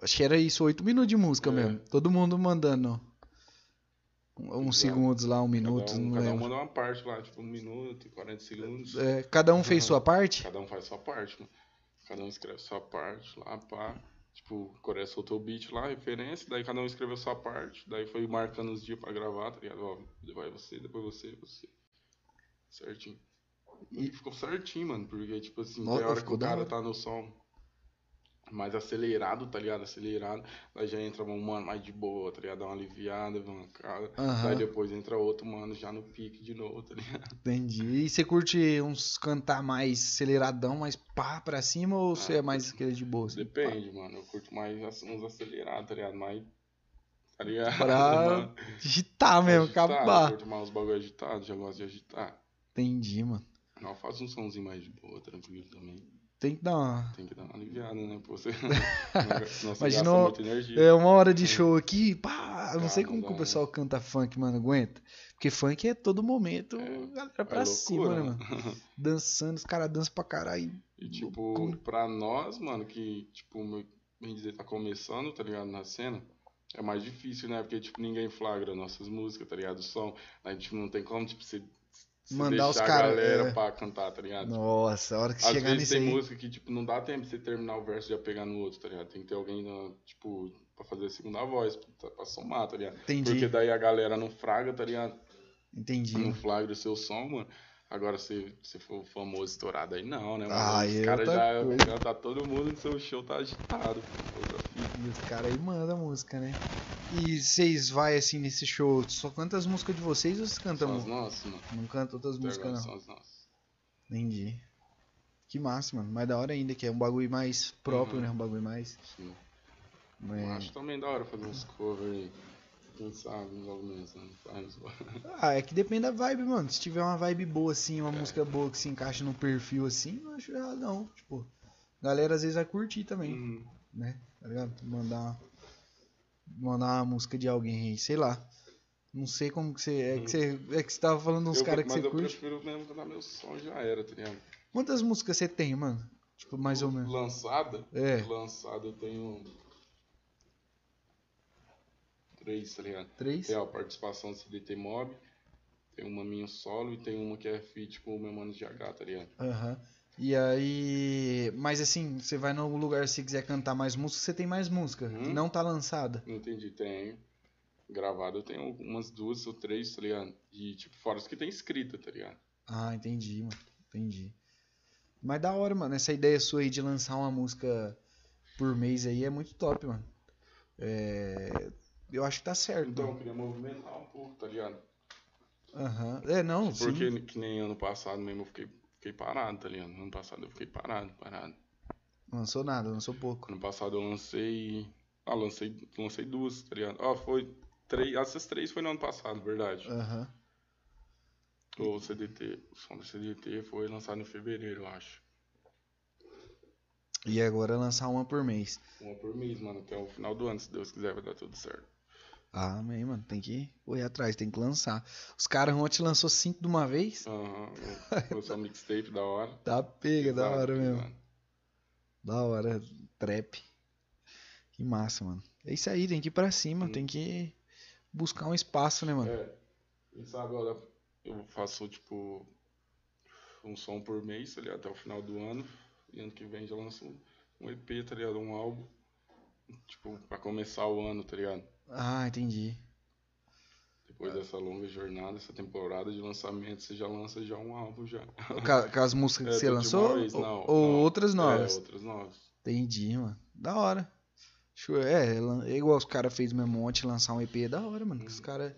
Acho que era isso, oito minutos de música É. mesmo. Todo mundo mandando uns segundos lá, um minuto, cada um, não cada um manda uma parte lá, tipo, um minuto, 40 segundos. É, cada um fez Uhum. sua parte? Cada um faz sua parte, mano. Cada um escreve sua parte lá, pá. Tipo, o Coreia soltou o beat lá, referência, daí cada um escreveu sua parte, daí foi marcando os dias pra gravar, tá ligado? Ó, vai você, depois você, você. Certinho. E ficou certinho, mano, porque, tipo assim, Nossa, tem hora que o cara tá no som mais acelerado, tá ligado? Acelerado, daí já entra um mano mais de boa, tá ligado? Dá uma aliviada, uma cara. Aham. Daí depois entra outro mano já no pique de novo, tá ligado? Entendi. E você curte uns cantar mais aceleradão, mais pá pra cima, ou você Ah, é mais aquele de boa? assim, pá? Depende, mano. Eu curto mais uns acelerados, tá ligado? Mais tá ligado? Pra *laughs* Mano, agitar mesmo, agitar, acabar. curto mais uns bagulho agitado, já gosto de agitar. Entendi, mano. Não, faz um somzinho mais de boa, tranquilo também. Tem que dar uma. Tem que dar uma aliviada, né? Pô, você... *laughs* Imagina. É uma hora de show aqui, pá, eu não Ah, sei como que o né? pessoal canta funk, mano, aguenta. Porque funk é todo momento, É, galera pra É cima, né, mano? *laughs* Dançando, os caras dançam pra caralho. E tipo, Loucura. pra nós, mano, que, tipo, meu- bem dizer, tá começando, tá ligado, na cena, é mais difícil, né? Porque, tipo, ninguém flagra nossas músicas, tá ligado? O som. A gente não tem como, tipo, você, você Mandar os deixar cara- a galera é. pra cantar, tá ligado? Nossa, a hora que Às chegar vezes nisso tem aí. música que, tipo, não dá tempo de você terminar o verso e já pegar no outro, tá ligado? Tem que ter alguém, na- tipo, pra fazer a segunda voz, pra, pra somar, tá ligado? Entendi, Porque daí a galera não fraga, tá ligado? entendi. Não flagra o seu som, mano. Agora, se se for famoso estourado aí, não, né? mano? Ah, Os caras outra já, já tá todo mundo no seu show, tá agitado. pô, fita. E os caras aí mandam música, né? E vocês vai assim nesse show, só canta as músicas de vocês ou vocês cantam? São as nossas, mano. Não canta outras músicas, não. São as nossas. Entendi. Que massa, mano. Mais da hora ainda, que é um bagulho mais próprio, Uhum. né? Um bagulho mais. Sim. É. Eu acho também da hora fazer uns covers aí. Quem sabe, alguns, né? Faz. Ah, é que depende da vibe, mano. Se tiver uma vibe boa, assim, uma música boa que se encaixa no perfil, assim, eu acho errado, não. Tipo, a galera às vezes vai curtir também, Uhum. né? Tá ligado? Mandar, mandar uma música de alguém aí, sei lá. Não sei como que você. É que você, é que você tava falando uns Eu- caras que mas você eu curte. prefiro mesmo cantar meu som, já era, tá ligado? Quantas músicas você tem, mano? Tipo, mais ou menos. Lançada? É. Lançada eu tenho. Três, tá ligado? Três? Tem a participação do CDT Mob, tem uma minha solo e tem uma que é feat com o meu mano de H, tá ligado? Aham. E aí. Mas assim, você vai num lugar se quiser cantar mais música, você tem mais música. Uhum. Não tá lançada. Entendi, tem. Gravado eu tenho umas duas ou três, tá ligado? E tipo, fora as que tem escrita, tá ligado? Ah, entendi, mano. Entendi. Mas da hora, mano. Essa ideia sua aí de lançar uma música por mês aí é muito top, mano. É... Eu acho que tá certo. Então eu mano. queria movimentar um pouco, tá ligado? Aham. É, não, sim. Porque que nem ano passado mesmo eu fiquei, fiquei parado, tá ligado? Ano passado eu fiquei parado, parado. Lançou nada, lançou pouco. Ano passado eu lancei. Ah, lancei, lancei duas, tá ligado? Ó, foi três. Essas três foi no ano passado, verdade. Aham. O CDT, o som do CDT foi lançado em fevereiro, eu acho. E agora lançar uma por mês. Uma por mês, mano, até o final do ano, se Deus quiser, vai dar tudo certo. Ah, amém, mano. Tem que correr atrás, tem que lançar. Os caras ontem lançou cinco de uma vez. Aham, lançou um mixtape da hora. *laughs* Tá pega, da Pesado, hora mesmo. pesado. Da hora. Trap. Que massa, mano. É isso aí, tem que ir pra cima, Hum. tem que buscar um espaço, né, mano? É, e sabe, agora eu faço, tipo, um som por mês, tá ligado? Até o final do ano. E ano que vem já lanço um EP, tá ligado? Um álbum. Tipo, pra começar o ano, tá ligado? Ah, entendi. Depois dessa longa jornada, essa temporada de lançamento, você já lança já um álbum já. Com, com as músicas que É, você lançou? uma vez, ou não, ou não. outras novas? É, outras novas. Entendi, mano. Da hora. É, é igual os caras fez mesmo ontem, lançar um EP é da hora, mano. que Os caras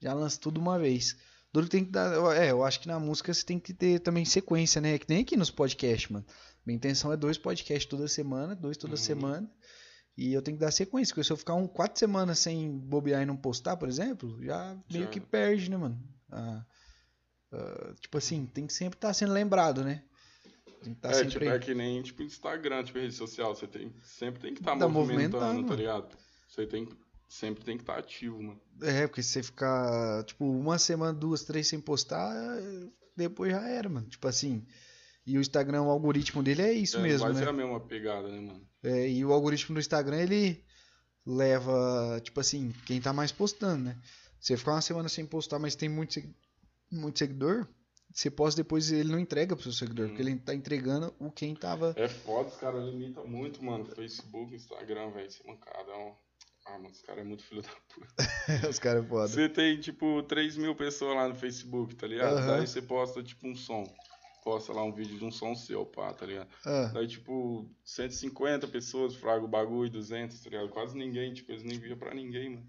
já lançam tudo uma vez. Duro que tem que dar. É, eu acho que na música você tem que ter também sequência, né? Que nem aqui nos podcasts, mano. Minha intenção é dois podcasts toda semana, dois toda Uhum. semana. E eu tenho que dar sequência, porque se eu ficar um, quatro semanas sem bobear e não postar, por exemplo, já meio Já. que perde, né, mano? Ah, ah, tipo assim, tem que sempre estar sendo lembrado, né? Tem que estar é, sempre tipo, é que nem tipo Instagram, tipo rede social. Você tem, sempre tem que estar Tá movimentando, movimentando, tá mano. ligado? Você tem, sempre tem que estar ativo, mano. É, porque se você ficar, tipo, uma semana, duas, três sem postar, depois já era, mano. Tipo assim. E o Instagram, o algoritmo dele é isso É, mesmo, vai né? ser a mesma pegada, né, mano? É, e o algoritmo do Instagram, ele leva, tipo assim, quem tá mais postando, né? Você ficar uma semana sem postar, mas tem muito, muito seguidor, você posta depois ele não entrega pro seu seguidor, Hum. porque ele tá entregando o quem tava. É foda, os caras limitam muito, mano. Facebook, Instagram, velho. Esse mancada é um. Ah, mano, os caras é muito filho da puta. *laughs* Os caras é foda. Você tem, tipo, 3 mil pessoas lá no Facebook, tá ligado? Aham. Daí você posta, tipo, um som. Posta lá um vídeo de um som seu, pá, tá ligado? Ah, Daí, tipo, 150 pessoas fraga o bagulho, 200, tá ligado? Quase ninguém, tipo, eles nem viam pra ninguém, mano.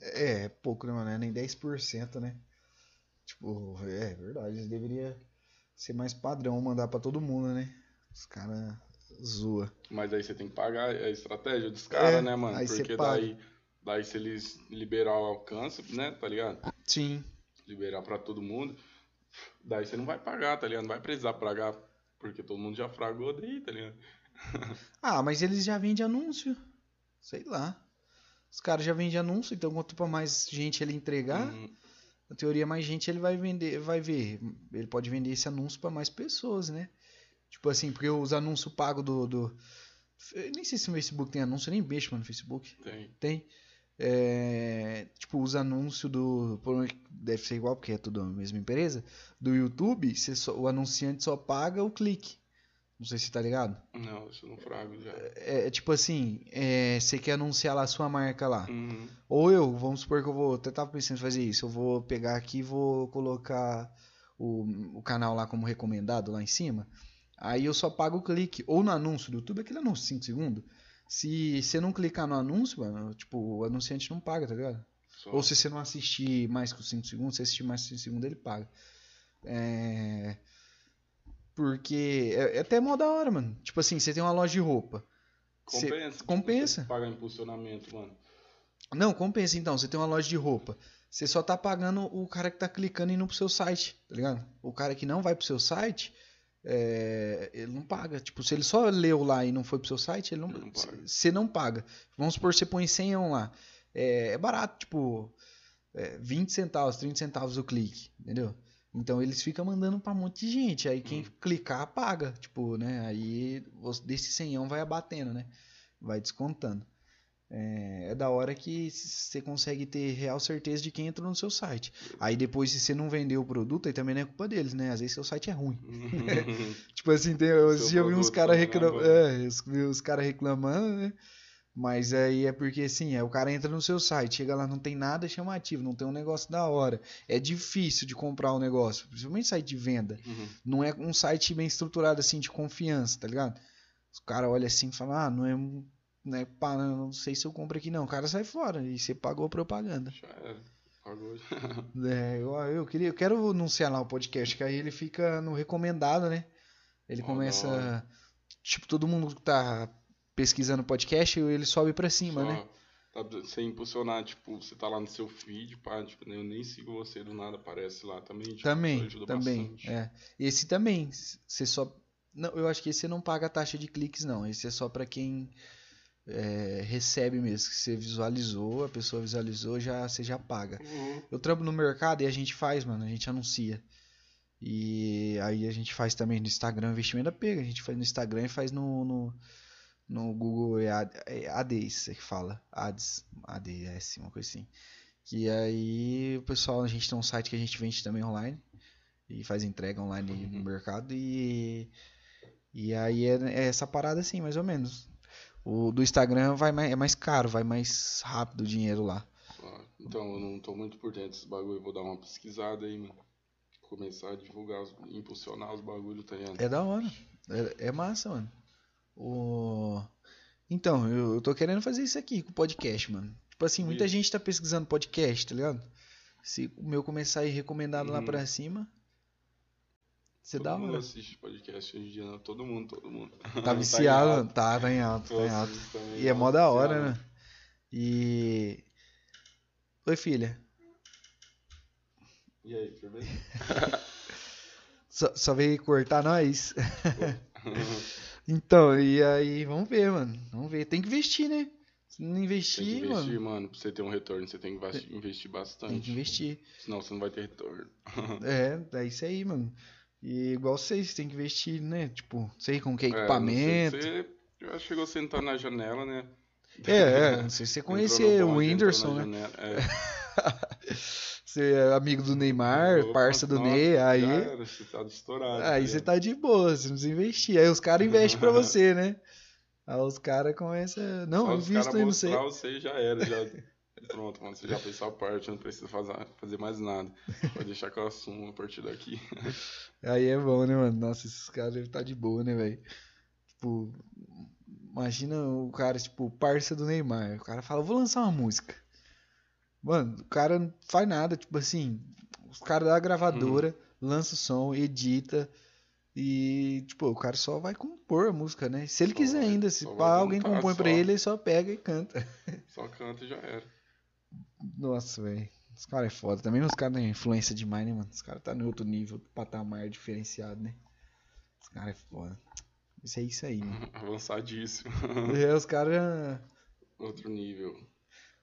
é, é pouco, né, mano? É nem 10%, né? Tipo, é verdade. Eles deveriam ser mais padrão, mandar pra todo mundo, né? Os caras zoa. Mas aí você tem que pagar a estratégia dos caras, É, né, mano? Porque daí, Daí se eles liberar o alcance, né, tá ligado? Sim. Liberar pra todo mundo, daí você não vai pagar, tá ligado? Não vai precisar pagar, porque todo mundo já fragou daí, tá ligado? *laughs* Ah, mas eles já vendem anúncio. Sei lá. Os caras já vendem anúncio, então quanto pra mais gente ele entregar, Uhum. na teoria mais gente ele vai vender, vai ver. Ele pode vender esse anúncio pra mais pessoas, né? Tipo assim, porque os anúncios pagos do, do. eu Nem sei se o Facebook tem anúncio, eu nem mexo mano, no Facebook. Tem. Tem. É, tipo, os anúncios do. Deve ser igual, porque é tudo a mesma empresa. Do YouTube, só- o anunciante só paga o clique. Não sei se tá ligado. Não, isso eu não frago já. É, é tipo assim, é, você quer anunciar lá a sua marca lá. Uhum. Ou eu, vamos supor que eu vou. Até tava pensando em fazer isso. Eu vou pegar aqui e vou colocar o, o canal lá como recomendado lá em cima. Aí eu só pago o clique. Ou no anúncio do YouTube, aquele anúncio de 5 segundos. Se você não clicar no anúncio, mano, tipo, o anunciante não paga, tá ligado? Só. Ou se você não assistir mais que os 5 segundos, se assistir mais que 5 segundos, ele paga. É... Porque é, é até mó da hora, mano. Tipo assim, você tem uma loja de roupa. Compensa. compensa. pagar impulsionamento, mano. Não, compensa então. Você tem uma loja de roupa. Você só tá pagando o cara que tá clicando e indo pro seu site, tá ligado? O cara que não vai pro seu site, é, ele não paga. Tipo, se ele só leu lá e não foi pro seu site, ele não, não paga. Você não paga. Vamos supor que você põe 100 lá. É, é barato, tipo, é, 20 centavos, 30 centavos o clique, entendeu? Então eles ficam mandando pra um monte de gente. Aí quem Hum. clicar, paga. Tipo, né? Aí desse 100 vai abatendo, né? Vai descontando. É, é da hora que você consegue ter real certeza de quem entrou no seu site. Aí depois, se você não vendeu o produto, aí também não é culpa deles, né? Às vezes seu site é ruim. *laughs* *laughs* Tipo assim, tem, eu já vi uns caras também não é os, os caras reclamando, né? Mas aí é porque assim, é, o cara entra no seu site, chega lá, não tem nada chamativo, não tem um negócio da hora. É difícil de comprar um negócio, principalmente site de venda. Uhum. Não é um site bem estruturado assim de confiança, tá ligado? Os caras olham assim e falam, ah, não é. Um- Não é pá, não sei se eu compro aqui não. O cara sai fora e você pagou a propaganda. Já era. Pagou. *laughs* É, eu, eu queria, eu quero anunciar lá o podcast, que aí ele fica no recomendado, né? Ele Ó, começa, hora. tipo, todo mundo que tá pesquisando podcast, ele sobe pra cima, Só né? Você impulsionar, tipo, você tá lá no seu feed, pá, tipo, eu nem sigo você do nada, aparece lá também. Tipo, Também, ajuda também, bastante. é. Esse também, você só não, eu acho que esse você não paga a taxa de cliques não. Esse é só pra quem é, recebe mesmo, que você visualizou, a pessoa visualizou, já você já paga. Uhum. Eu trampo no mercado e a gente faz, mano, a gente anuncia. E aí a gente faz também no Instagram, investimento da pega. A gente faz no Instagram e faz no, no, no Google é Ad- é ADS, é que fala. Ads, ADS, uma coisa assim. Que aí o pessoal, a gente tem um site que a gente vende também online. E faz entrega online no Uhum. mercado. E, e aí é, é essa parada assim, mais ou menos. O do Instagram vai mais, é mais caro, vai mais rápido o dinheiro lá. Só. Então, eu não tô muito por dentro desse bagulho, vou dar uma pesquisada aí, mano. Começar a divulgar, impulsionar os bagulhos, tá ligado? É da hora. É, é massa, mano. O... Então, eu, eu tô querendo fazer isso aqui com o podcast, mano. Tipo assim, muita Isso. gente tá pesquisando podcast, tá ligado? Se o meu começar a ir recomendado lá Uhum. pra cima, você Todo dá mundo assiste podcast hoje em dia, não. Todo mundo, todo mundo. Tá *laughs* viciado. Tá, tá em alto, tá também, E é mó da hora, viciado. né? E. Oi, filha. E aí, firmeza? *laughs* Só, só veio cortar nós? *laughs* Então, e aí, vamos ver, mano. Vamos ver. Tem que investir, né? Se não Tem que investir, investir, mano. mano. Pra você ter um retorno, você tem que investi- investir bastante. Tem que investir. Senão você não vai ter retorno. É, é isso aí, mano. E igual vocês, tem que investir, né? Tipo, sei com que É, não sei, equipamento. Você já chegou a sentar na janela, né? É, é, *laughs* não sei se você conhecer o Whindersson, né? É. *laughs* Você é amigo do Neymar, Opa, parça do nossa, Ney, aí. era, você tá estourado. Aí tá você tá de boa, você não precisa investir. Aí os caras investem pra *laughs* você, né? Aí os caras começam. Não, Só invisto caras aí, não sei. você já era. Já... Pronto, mano, você já fez sua parte, não precisa fazer, mais nada. Pode deixar que eu assumo a partir daqui. *laughs* Aí é bom, né, mano? Nossa, esses caras devem estar de boa, né, velho? Tipo, imagina o cara, tipo, parça do Neymar. O cara fala, vou lançar uma música. Mano, o cara não faz nada, tipo assim, os caras da gravadora, lança o som, edita e, tipo, o cara só vai compor a música, né? Se ele Só quiser vai- ainda, se pá, alguém compõe pra só. ele, ele só pega e canta. Só canta e já era. Nossa, velho. Os caras é foda. Também os caras têm influência demais, né, mano? Os caras tá no outro nível, patamar diferenciado, né? Os caras é foda. Isso é isso aí, mano. *laughs* Avançadíssimo. É, os caras. Outro nível.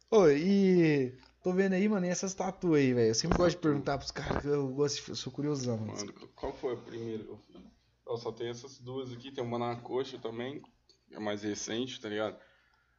Ô, e. Tô vendo aí, mano, e essas tatuas aí, velho? Eu sempre gosto de perguntar pros caras, que eu gosto de... eu sou curiosão, mano. Mano, qual foi a primeira que eu fiz? Eu só tenho essas duas aqui, tem uma na coxa também, é mais recente, tá ligado?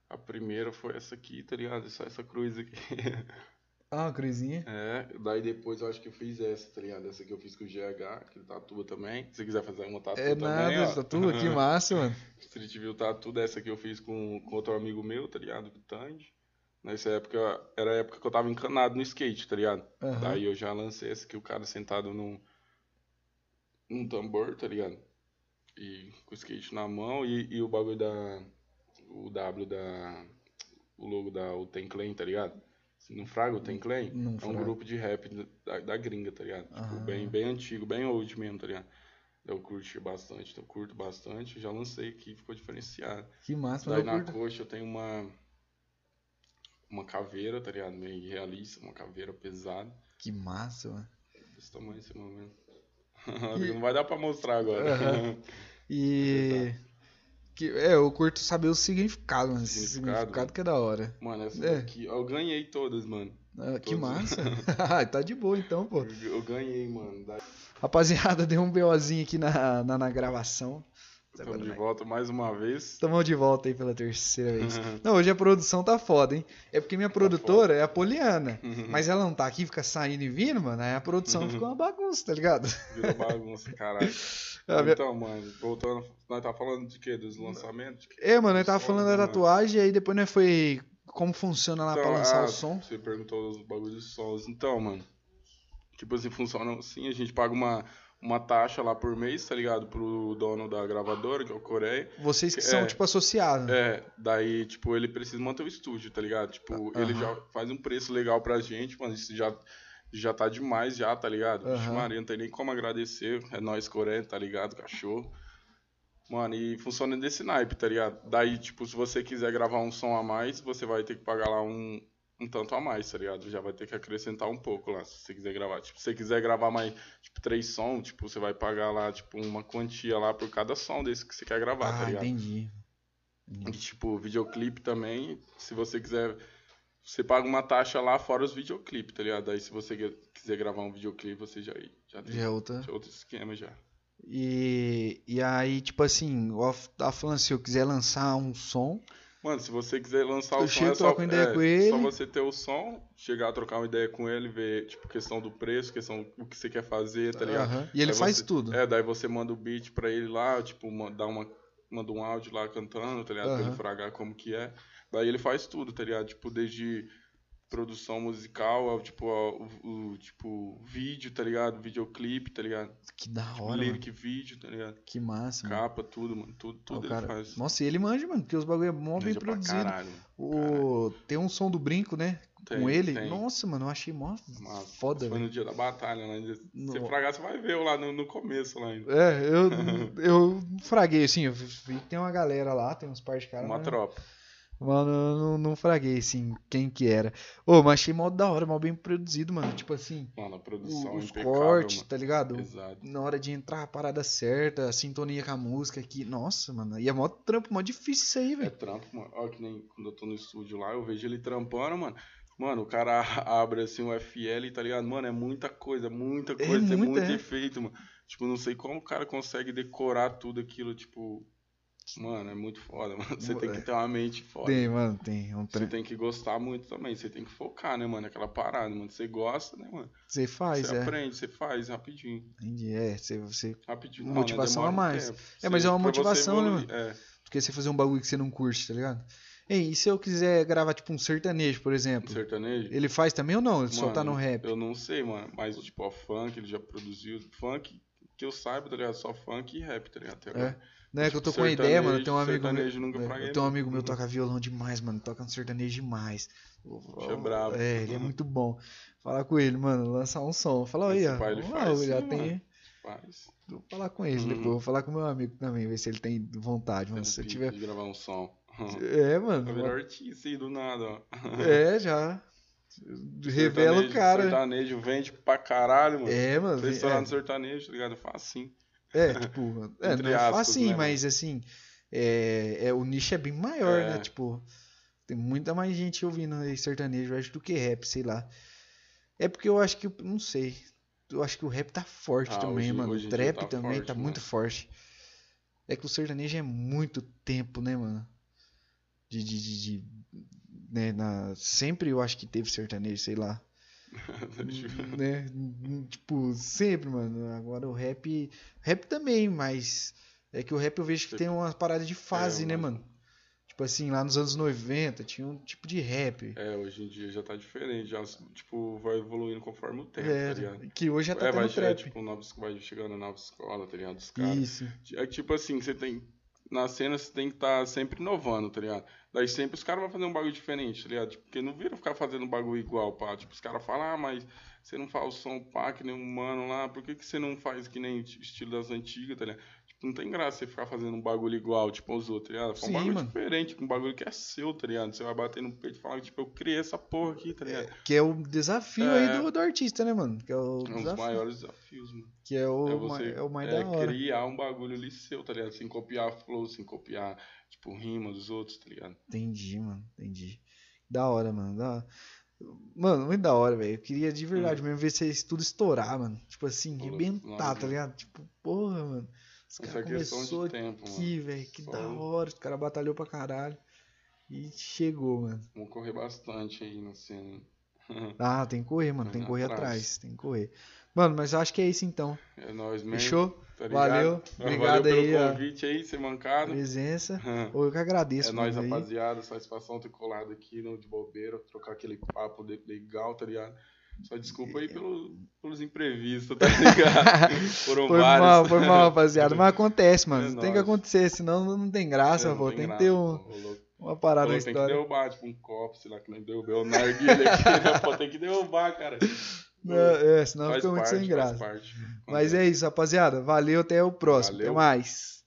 A primeira foi essa aqui, tá ligado? Só essa cruz aqui. *laughs* Ah, cruzinha. É, daí depois eu acho que eu fiz essa, tá ligado? Essa que eu fiz com o GH, que ele tatua também. Se você quiser fazer uma tatua É também, nada, ó. tatua, que *laughs* massa, mano. Street View Tattoo dessa que eu fiz com, com outro amigo meu, tá ligado? Com o Tandy. Nessa época, era a época que eu tava encanado no skate, tá ligado? Aham. Daí eu já lancei essa que o cara sentado num, num tambor, tá ligado? E com o skate na mão e, e o bagulho da. O W da. O logo da o Ten Clan, tá ligado? Não fraga o Ten Clan? Não é um fraga. grupo de rap da, da gringa, tá ligado? Tipo, Aham. bem, bem antigo, bem old mesmo, tá ligado? Eu curti bastante, então eu curto bastante. Já lancei aqui, ficou diferenciado. Que massa, Daí eu na curto. coxa eu tenho uma. Uma caveira, tá ligado? Meio realista, uma caveira pesada. Que massa, mano. Desse tamanho esse momento. *laughs* Não vai dar pra mostrar agora. Aham. *laughs* E. Que, é, eu curto saber o significado, mano. Significado, significado que é da hora. Mano, essa É. daqui, eu ganhei todas, mano. Ah, que massa. *laughs* tá de boa então, pô. Eu, eu ganhei, mano. Daí Rapaziada, *laughs* deu um BOzinho aqui na, na, na gravação. estamos de volta mais uma vez. Estamos de volta aí pela terceira vez. *laughs* Não, hoje a produção tá foda, hein? É porque minha produtora é a Poliana. Mas ela não tá aqui, fica saindo e vindo, mano. Aí a produção ficou uma bagunça, tá ligado? Virou bagunça, caralho. Ah, minha- Então, mano, voltando. Nós tá falando de quê? Dos lançamentos? É, mano, eu tava Som, falando da né, tatuagem, aí depois nós foi como funciona lá pra Então, lançar ah, o som. Você perguntou os bagulhos de sons. Então, mano. Tipo assim, funciona assim, a gente paga uma, uma taxa lá por mês, tá ligado? Pro dono da gravadora, que é o Coreia. Vocês que são, É. tipo, associados. É, daí, tipo, ele precisa manter o estúdio, tá ligado? Tipo, ele Aham. já faz um preço legal pra gente, mano. Isso já, já tá demais, já, tá ligado? Vixe, Aham. Maria, não tem nem como agradecer. É nós, Coreia, tá ligado? Cachorro. Mano, e funciona desse naipe, tá ligado? Daí, tipo, se você quiser gravar um som a mais, você vai ter que pagar lá um, um tanto a mais, tá ligado? Já vai ter que acrescentar um pouco lá, se você quiser gravar. Tipo, se você quiser gravar mais, tipo, três sons, tipo, você vai pagar lá, tipo, uma quantia lá por cada som desse que você quer gravar, tá ah, ligado? entendi. E, tipo, videoclipe também, se você quiser. Você paga uma taxa lá fora os videoclipes, tá ligado? Aí se você quiser gravar um videoclipe, você já, já tem Já é outra. já é outro esquema já. E, e aí, tipo assim, o tá falando se eu quiser lançar um som, Mano, se você quiser lançar Eu o som, é só, é, com ele. só você ter o som, chegar a trocar uma ideia com ele, ver, tipo, questão do preço, questão do que você quer fazer, tá ligado? Aham. e ele Aí faz você- tudo. É, daí você manda o beat pra ele lá, tipo, ma- dá uma, manda um áudio lá cantando, tá ligado? Pra Aham. ele fragar como que é. Daí ele faz tudo, tá ligado? Tipo, desde produção musical, ao, tipo, ao, o, o, tipo, vídeo, tá ligado? Videoclipe, tá ligado? Que da Tipo, hora, mano. lyric vídeo, tá ligado? Que massa, mano. Capa, tudo, mano. Tudo, Ah, tudo o ele cara... faz. Nossa, e ele manja, mano, porque os bagulho é mó bem produzido. caralho, mano. O... Tem um som do brinco, né? Tem, com ele. tem. Nossa, mano, eu achei mó Massa. foda, Foi no dia da batalha, lá. ainda. Se fragar, você vai ver lá no, no começo lá ainda. É, eu, *laughs* eu fraguei, assim, eu vi que tem uma galera lá, tem uns par de caras. Uma mas- tropa. Mano, eu não, não fraguei, assim, quem que era. Ô, mas achei mó da hora, mó bem produzido, mano. Tipo assim, Mano, a o- produção é os impecável, cortes, mano. tá ligado? Exato. Na hora de entrar, a parada certa, a sintonia com a música aqui. Nossa, mano. E é mó trampo, mó difícil isso aí, É velho. trampo, mano. Olha que nem quando eu tô no estúdio lá, eu vejo ele trampando, mano. Mano, o cara *laughs* abre assim o FL, tá ligado? Mano, é muita coisa, muita É coisa, é, muita, muito é. efeito, mano. Tipo, não sei como o cara consegue decorar tudo aquilo, tipo. Mano, é muito foda, *laughs* mano. Você tem que ter uma mente foda. Tem, mano, tem. É um Você tem que gostar muito também. Você tem que focar, né, mano? Aquela parada, mano. Você gosta, né, mano? Você faz, Você é. aprende, você faz rapidinho. Entendi, é. Você, você... Rapidinho. Motivação não, né? a um mais. tempo. É, mas é uma motivação, né, evoluir. É. Porque você fazer um bagulho que você não curte, tá ligado? Ei, e se eu quiser gravar, tipo, um sertanejo, por exemplo? Sertanejo? Ele faz também ou não? Ele só Mano, tá no rap? Eu não sei, mano. Mas, tipo, ó, funk, ele já produziu. Funk, que eu saiba, tá ligado? Só funk e rap, tá ligado? Até agora. Não é que eu tô com uma ideia, mano. Tem um amigo meu. é, eu tenho um amigo meu que toca violão demais, mano. Toca um sertanejo demais. Bicho é brabo. É, ele é muito bom. Falar com ele, mano, lançar um som. Fala aí, ó. Vamos lá, faz já sim, tem. mano. Faz. Vou falar com ele Uhum. depois. Vou falar com meu amigo também, ver se ele tem vontade, mano. Tem Se eu tiver. de gravar um som. *laughs* É, Vai virar mano. artista aí do nada, ó. É, já. *laughs* Revela o cara. Sertanejo vende pra caralho, mano. É, mano. Você é. estourar no sertanejo, tá ligado? Assim. É, *laughs* tipo, é, não é aspas, assim, né, mas assim, é, é, o nicho é bem maior, É. né? Tipo, tem muita mais gente ouvindo aí sertanejo, eu acho, do que rap, sei lá. É porque eu acho que, não sei, eu acho que o rap tá forte Ah, também, hoje- mano. hoje o trap tá também forte, tá muito mano. forte. É que o sertanejo é muito tempo, né, mano? De, de, de, de- né, na, sempre eu acho que teve sertanejo, sei lá. Né? Tipo, sempre, mano. Agora o rap. Rap também, mas. É que o rap eu vejo que tem uma parada de fase, É, né, mano. Tipo assim, lá nos anos 90 tinha um tipo de rap. É, hoje em dia já tá diferente, já, tipo, vai evoluindo conforme o tempo, É, tá ligado? que hoje já tá é, vai, tendo chegar, trap. tipo, novos, vai chegando a nova escola, tá ligado? Os caras. Isso. É tipo assim, você tem. Na cena você tem que estar sempre inovando, tá ligado? Daí sempre os caras vão fazer um bagulho diferente, tá ligado? Tipo, porque não vira ficar fazendo um bagulho igual, pá. Tipo, os caras falam, ah, mas você não faz o som pá, que nem um mano lá, por que, que você não faz que nem estilo das antigas, tá ligado? Não tem graça você ficar fazendo um bagulho igual, tipo, os outros, tá ligado? Faz um bagulho mano. diferente, um bagulho que é seu, tá ligado? Você vai bater no peito e falar, tipo, eu criei essa porra aqui, tá ligado? Que é o desafio É. aí do, do artista, né, mano? Que é o É um dos maiores desafios, mano. Que é o, é você é o mais é, da hora. criar um bagulho ali seu, tá ligado? Sem copiar flow, sem copiar, tipo, rima dos outros, tá ligado? Entendi, mano. Entendi. Da hora, mano. Da... Mano, muito da hora, velho. Eu queria de verdade mesmo ver se isso tudo estourar, mano. Tipo assim, arrebentar, tá ligado? Tipo, porra, mano. Os caras questão começou de tempo, mano. aqui, velho. Que Só- da hora. Os caras batalhou pra caralho. E chegou, mano. Vamos correr bastante aí na cena. *laughs* Ah, tem que correr, mano. Tem que Correr atrás. atrás. Tem que correr. Mano, mas acho que é isso então. É nóis mesmo. Fechou? tá? Valeu. Valeu Obrigado pelo aí, ó. convite aí, ser mancado. Presença. *laughs* Eu que agradeço, É nóis, aí. rapaziada. Satisfação ter colado aqui no de bobeira, trocar aquele papo legal, tá ligado? Só desculpa aí pelo, pelos imprevistos, tá ligado? *laughs* Foram Foi vários. mal, foi mal, rapaziada. *laughs* Mas acontece, mano. É tem que acontecer, senão não tem graça, É, não pô. Tem, que graça, ter um, uma parada Pô, na tem que história. derrubar, tipo, um copo, sei lá, que nem derrubei o narguilha aqui, né? *laughs* Pô, tem que derrubar, cara. Não, é, senão Faz fica muito parte, sem graça. parte. Mas é isso, rapaziada. Valeu, até o próximo. Valeu. Até mais.